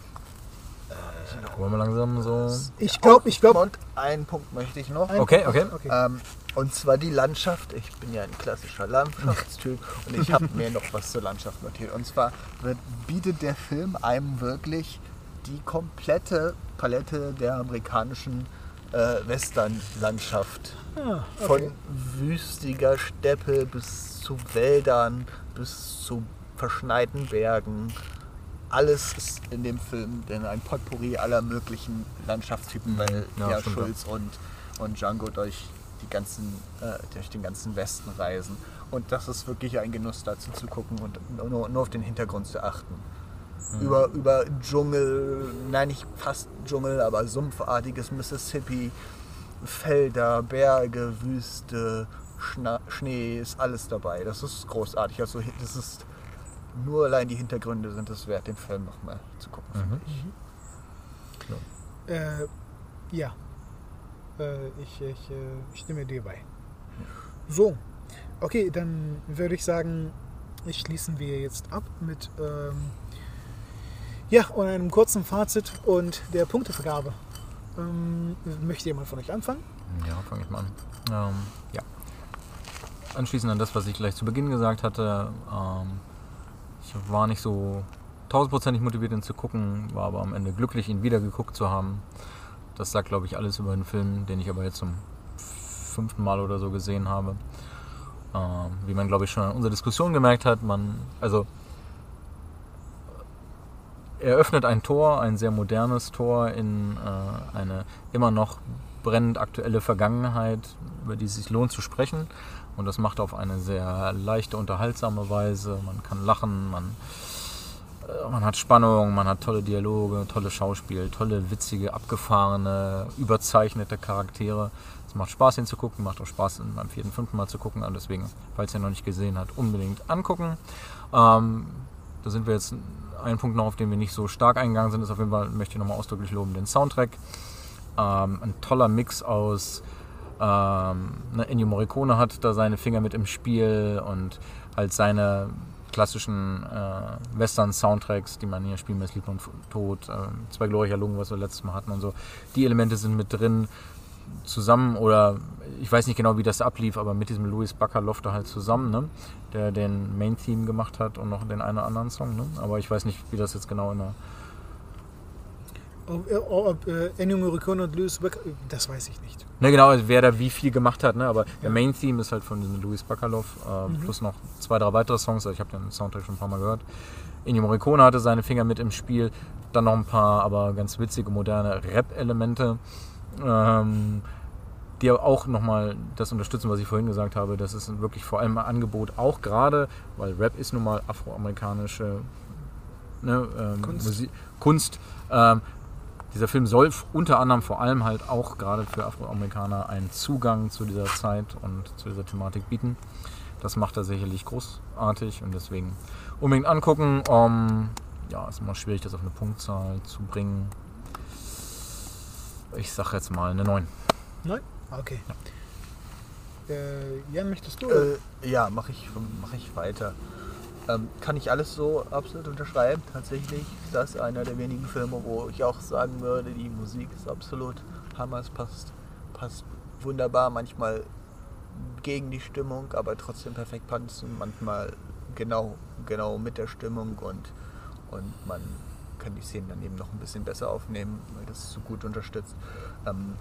Wollen wir langsam so. ich glaube, ich glaube. Und einen Punkt möchte ich noch. Okay, okay. okay. Ähm, und zwar die Landschaft. Ich bin ja ein klassischer Landschaftstyp und ich habe mir noch was zur Landschaft notiert. Und zwar wird, bietet der Film einem wirklich die komplette Palette der amerikanischen äh, Western-Landschaft. Ah, Von okay. wüstiger Steppe bis zu Wäldern, bis zu verschneiten Bergen. alles ist in dem Film denn ein Potpourri aller möglichen Landschaftstypen, weil Ja, ja, Schulz und, und Django durch, die ganzen, äh, durch den ganzen Westen reisen. Und das ist wirklich ein Genuss dazu zu gucken und nur, nur auf den Hintergrund zu achten. Über, über Dschungel, nein nicht fast Dschungel, aber sumpfartiges Mississippi, Felder, Berge, Wüste, Schna Schnee, ist alles dabei. Das ist großartig. Also das ist nur allein die Hintergründe sind es wert, den Film nochmal zu gucken. finde ich. Äh, ja. Äh, ich, ich äh, stimme dir bei. So. Okay, dann würde ich sagen, schließen wir jetzt ab mit ähm, ja, und einem kurzen Fazit und der Punktevergabe. Ähm, möchte jemand von euch anfangen? Ja, fange ich mal an. Ähm, ja. Anschließend an das, was ich gleich zu Beginn gesagt hatte. Ähm, ich war nicht so tausendprozentig motiviert, ihn zu gucken, war aber am Ende glücklich, ihn wieder geguckt zu haben. Das sagt, glaube ich, alles über den Film, den ich aber jetzt zum fünften Mal oder so gesehen habe. Ähm, wie man, glaube ich, schon an unserer Diskussion gemerkt hat, man, also er öffnet ein Tor, ein sehr modernes Tor in äh, eine immer noch brennend aktuelle Vergangenheit, über die es sich lohnt zu sprechen. Und das macht auf eine sehr leichte, unterhaltsame Weise. Man kann lachen, man, äh, man hat Spannung, man hat tolle Dialoge, tolle Schauspiel, tolle, witzige, abgefahrene, überzeichnete Charaktere. Es macht Spaß, ihn zu gucken, macht auch Spaß, beim vierten, fünften Mal zu gucken. Und deswegen, falls ihr noch nicht gesehen habt, unbedingt angucken. Ähm, da sind wir jetzt ein Punkt noch, auf den wir nicht so stark eingegangen sind, ist auf jeden Fall, möchte ich nochmal ausdrücklich loben, den Soundtrack. Ähm, ein toller Mix aus ähm, ne, Ennio Morricone hat da seine Finger mit im Spiel und halt seine klassischen äh, Western-Soundtracks, die man hier spielen mit Lieb und Tod, äh, Zwei glorreicher Lungen, was wir letztes Mal hatten und so. Die Elemente sind mit drin zusammen oder ich weiß nicht genau, wie das ablief, aber mit diesem Louis Bacaloff da halt zusammen, ne? der den Main-Theme gemacht hat und noch den einen oder anderen Song. Ne? Aber ich weiß nicht, wie das jetzt genau in der Ob, äh, ob äh, Ennio Morricone und Louis Becker, das weiß ich nicht. Ne, genau, also wer da wie viel gemacht hat, ne? aber der Main-Theme ist halt von Louis Bacaloff, äh, plus noch zwei, drei weitere Songs, also ich habe den Soundtrack schon ein paar Mal gehört. Ennio Morricone hatte seine Finger mit im Spiel, dann noch ein paar, aber ganz witzige, moderne Rap-Elemente, ähm, die auch nochmal das unterstützen, was ich vorhin gesagt habe, das ist wirklich vor allem ein Angebot, auch gerade, weil Rap ist nun mal afroamerikanische ne, ähm, Kunst. Musi- Kunst ähm, dieser Film soll unter anderem vor allem halt auch gerade für Afroamerikaner einen Zugang zu dieser Zeit und zu dieser Thematik bieten. Das macht er sicherlich großartig und deswegen unbedingt angucken. Ähm, ja, ist immer schwierig, das auf eine Punktzahl zu bringen. Ich sag jetzt mal eine 9. Nein? Okay. Äh, Jan, möchtest du? Äh, ja, mache ich, mach ich weiter. Ähm, kann ich alles so absolut unterschreiben. Tatsächlich ist das einer der wenigen Filme, wo ich auch sagen würde, die Musik ist absolut Hammer. Es passt, passt wunderbar. Manchmal gegen die Stimmung, aber trotzdem perfekt passt und manchmal genau, genau mit der Stimmung und, und man kann die Szenen dann eben noch ein bisschen besser aufnehmen, weil das so gut unterstützt. Ähm,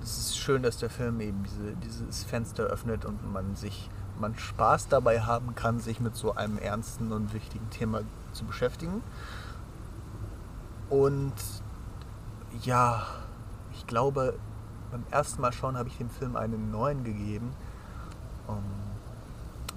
es ist schön, dass der Film eben diese, dieses Fenster öffnet und man sich man Spaß dabei haben kann, sich mit so einem ernsten und wichtigen Thema zu beschäftigen. Und ja, ich glaube, beim ersten Mal schauen habe ich dem Film einen 9 gegeben. Um,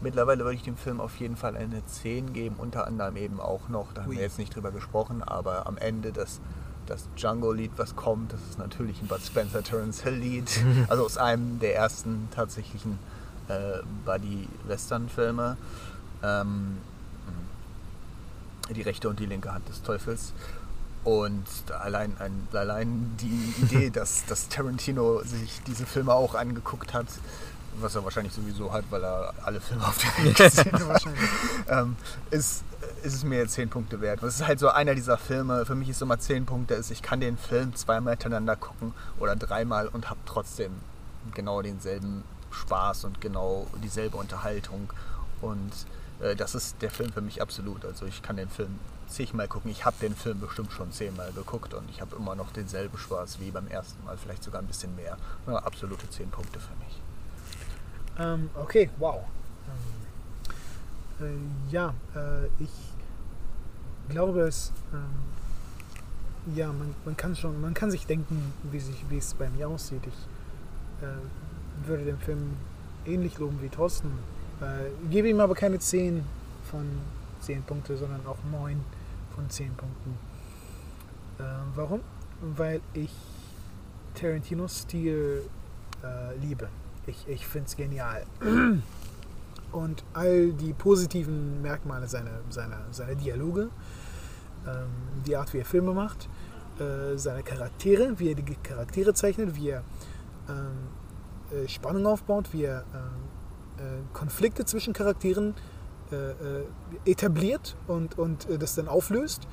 mittlerweile würde ich dem Film auf jeden Fall eine 10 geben, unter anderem eben auch noch, da haben Ui. wir jetzt nicht drüber gesprochen, aber am Ende das, das Django-Lied, was kommt, das ist natürlich ein Bud Spencer Terence Hill-Lied, [LAUGHS] also aus einem der ersten tatsächlichen äh, Buddy-Western-Filme. Ähm, die rechte und die linke Hand des Teufels. Und allein, ein, allein die Idee, [LAUGHS] dass, dass Tarantino sich diese Filme auch angeguckt hat, was er wahrscheinlich sowieso hat, weil er alle Filme auf der Welt [LAUGHS] gesehen hat, ähm, ist, ist es mir jetzt 10 Punkte wert. Das ist halt so einer dieser Filme, für mich ist immer 10 Punkte, ist, ich kann den Film zweimal hintereinander gucken oder dreimal und habe trotzdem genau denselben Spaß und genau dieselbe Unterhaltung. Und äh, das ist der Film für mich absolut. Also ich kann den Film zigmal gucken. Ich habe den Film bestimmt schon zehnmal geguckt und ich habe immer noch denselben Spaß wie beim ersten Mal, vielleicht sogar ein bisschen mehr. Ja, absolute 10 Punkte für mich. Ähm, okay, wow. Ähm, äh, ja, äh, ich glaube, es, ähm, ja, man, man kann schon, man kann sich denken, wie, sich, wie es bei mir aussieht. Ich äh, würde den Film ähnlich loben wie Thorsten. Äh, gebe ihm aber keine 10 von 10 Punkte, sondern auch 9 von 10 Punkten. Äh, warum? Weil ich Tarantinos Stil äh, liebe. Ich, ich finde es genial. [CLEARS THROAT] Und all die positiven Merkmale seiner, seiner, seiner Dialoge, ähm, die Art, wie er Filme macht, äh, seine Charaktere, wie er die Charaktere zeichnet, wie er ähm, äh, Spannung aufbaut, wie er ähm, äh, Konflikte zwischen Charakteren äh, äh, etabliert und, und äh, das dann auflöst.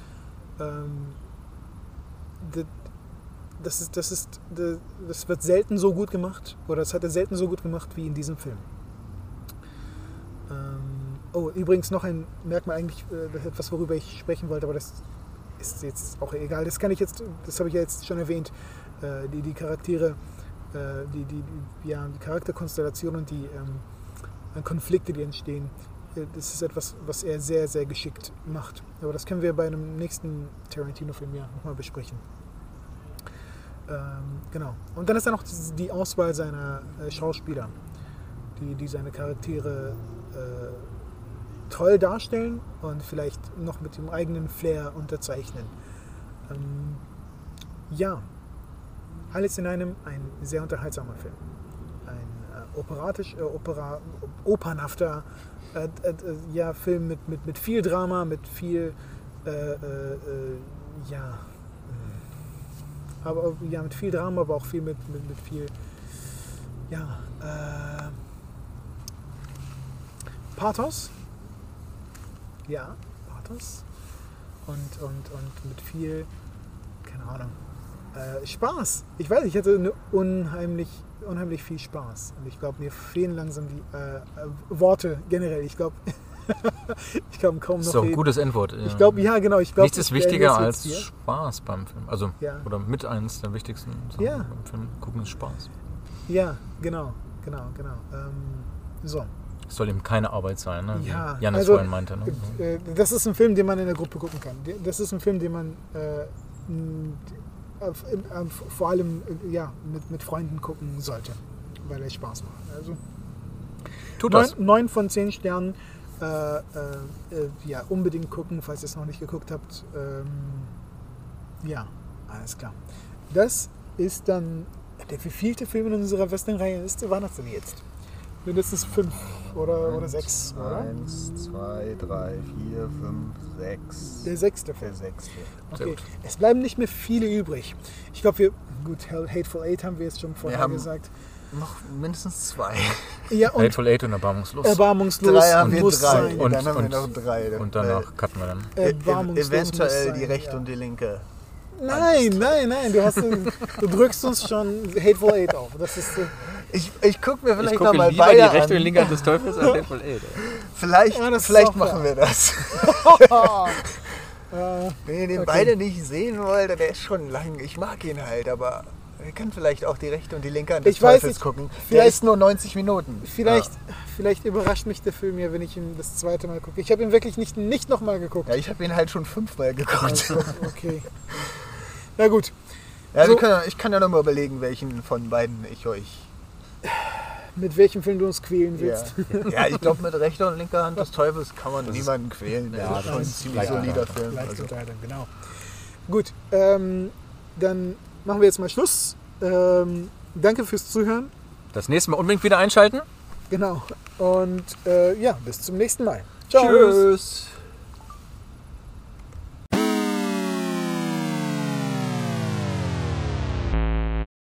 Ähm, das, ist, das, ist, das wird selten so gut gemacht oder das hat er selten so gut gemacht wie in diesem Film. Ähm, oh, übrigens noch ein Merkmal eigentlich, äh, etwas, worüber ich sprechen wollte, aber das ist jetzt auch egal. Das kann ich jetzt, das habe ich ja jetzt schon erwähnt, äh, die, die Charaktere, äh, die, die, die, ja, die Charakterkonstellation und die ähm, Konflikte, die entstehen. Äh, das ist etwas, was er sehr, sehr geschickt macht. Aber das können wir bei einem nächsten Tarantino-Film ja nochmal besprechen. Ähm, genau. Und dann ist da noch die Auswahl seiner äh, Schauspieler, die, die seine Charaktere äh, toll darstellen und vielleicht noch mit dem eigenen Flair unterzeichnen. Ähm, ja, alles in einem ein sehr unterhaltsamer Film. Ein äh, operatisch, äh, opera, opernhafter äh, äh, ja, Film mit, mit, mit viel Drama, mit viel ja, aber ja, mit viel Drama, aber auch viel mit, mit, mit viel, ja, äh, Pathos. Ja, Pathos. Und, und, und mit viel, keine Ahnung, äh, Spaß. Ich weiß, ich hatte unheimlich, unheimlich viel Spaß. Und ich glaube, mir fehlen langsam die äh, Worte generell. Ich glaube, [LAUGHS] [LAUGHS] ich kann kaum noch. Doch ein gutes Endwort. Ich glaube, ja, genau. Ich glaub, Nichts ist wichtiger als hier. Spaß beim Film. Also, ja. oder mit eines der wichtigsten Sachen ja. beim Film gucken ist Spaß. Ja, genau, genau, genau. Ähm, so. Es soll eben keine Arbeit sein, ne? Ja, Wie Janis also, vorhin meinte. Ne? Äh, das ist ein Film, den man in der Gruppe gucken kann. Das ist ein Film, den man äh, vor allem ja, mit, mit Freunden gucken sollte, weil er Spaß macht. Also, Tut das. Neun von zehn Sternen äh, äh, ja, unbedingt gucken, falls ihr es noch nicht geguckt habt. Ähm, ja, alles klar. Das ist dann der wievielte Film in unserer Western-Reihe ist. Wann das denn jetzt? Mindestens fünf oder, Eins, oder sechs, oder? Eins, zwei, drei, vier, fünf, sechs. Der sechste Film. Der sechste. Okay. Es bleiben nicht mehr viele übrig. Ich glaube, wir, gut, Hateful Eight haben wir jetzt schon vorher haben gesagt. Noch mindestens zwei. Ja, und Hateful Eight und Erbarmungslos. erbarmungslos Drei haben wir drei. Und- dann haben und- wir noch drei. und danach cutten wir dann. Äh, Erbarmungslos eventuell die rechte ja. und die linke. Nein, nein, nein, du, hast, du drückst uns schon Hateful Eight auf. Das ist, äh, Ich, ich gucke mir Ich vielleicht gucke noch mal lieber beide die rechte an. und linke Hand des Teufels als Hateful Eight. Vielleicht, Ja, vielleicht machen wir das. [LAUGHS] Wenn ihr den Okay. beide nicht sehen wollt, der ist schon lang. Ich mag ihn halt, aber ihr könnt vielleicht auch die rechte und die linke Hand des Ich weiß Teufels nicht, gucken. Der vielleicht- ist nur 90 Minuten. vielleicht, vielleicht überrascht mich der Film ja, wenn ich ihn das zweite Mal gucke. Ich habe ihn wirklich nicht, nicht nochmal geguckt. Ja, ich habe ihn halt schon fünfmal geguckt. Also, okay. Na gut, Ja, So- wir können, ich kann ja noch mal überlegen, welchen von beiden ich euch. mit welchem Film du uns quälen Ja, willst. [LAUGHS] ja ich glaube, mit rechter und linker Hand des Teufels kann man niemanden quälen. Ja, ist schon ein das ziemlich solider. Film. Also. Genau. Gut, ähm, dann machen wir jetzt mal Schluss. Ähm, danke fürs Zuhören. Das nächste Mal unbedingt wieder einschalten. Genau. Und äh, ja, bis zum nächsten Mal. Ciao. Tschüss.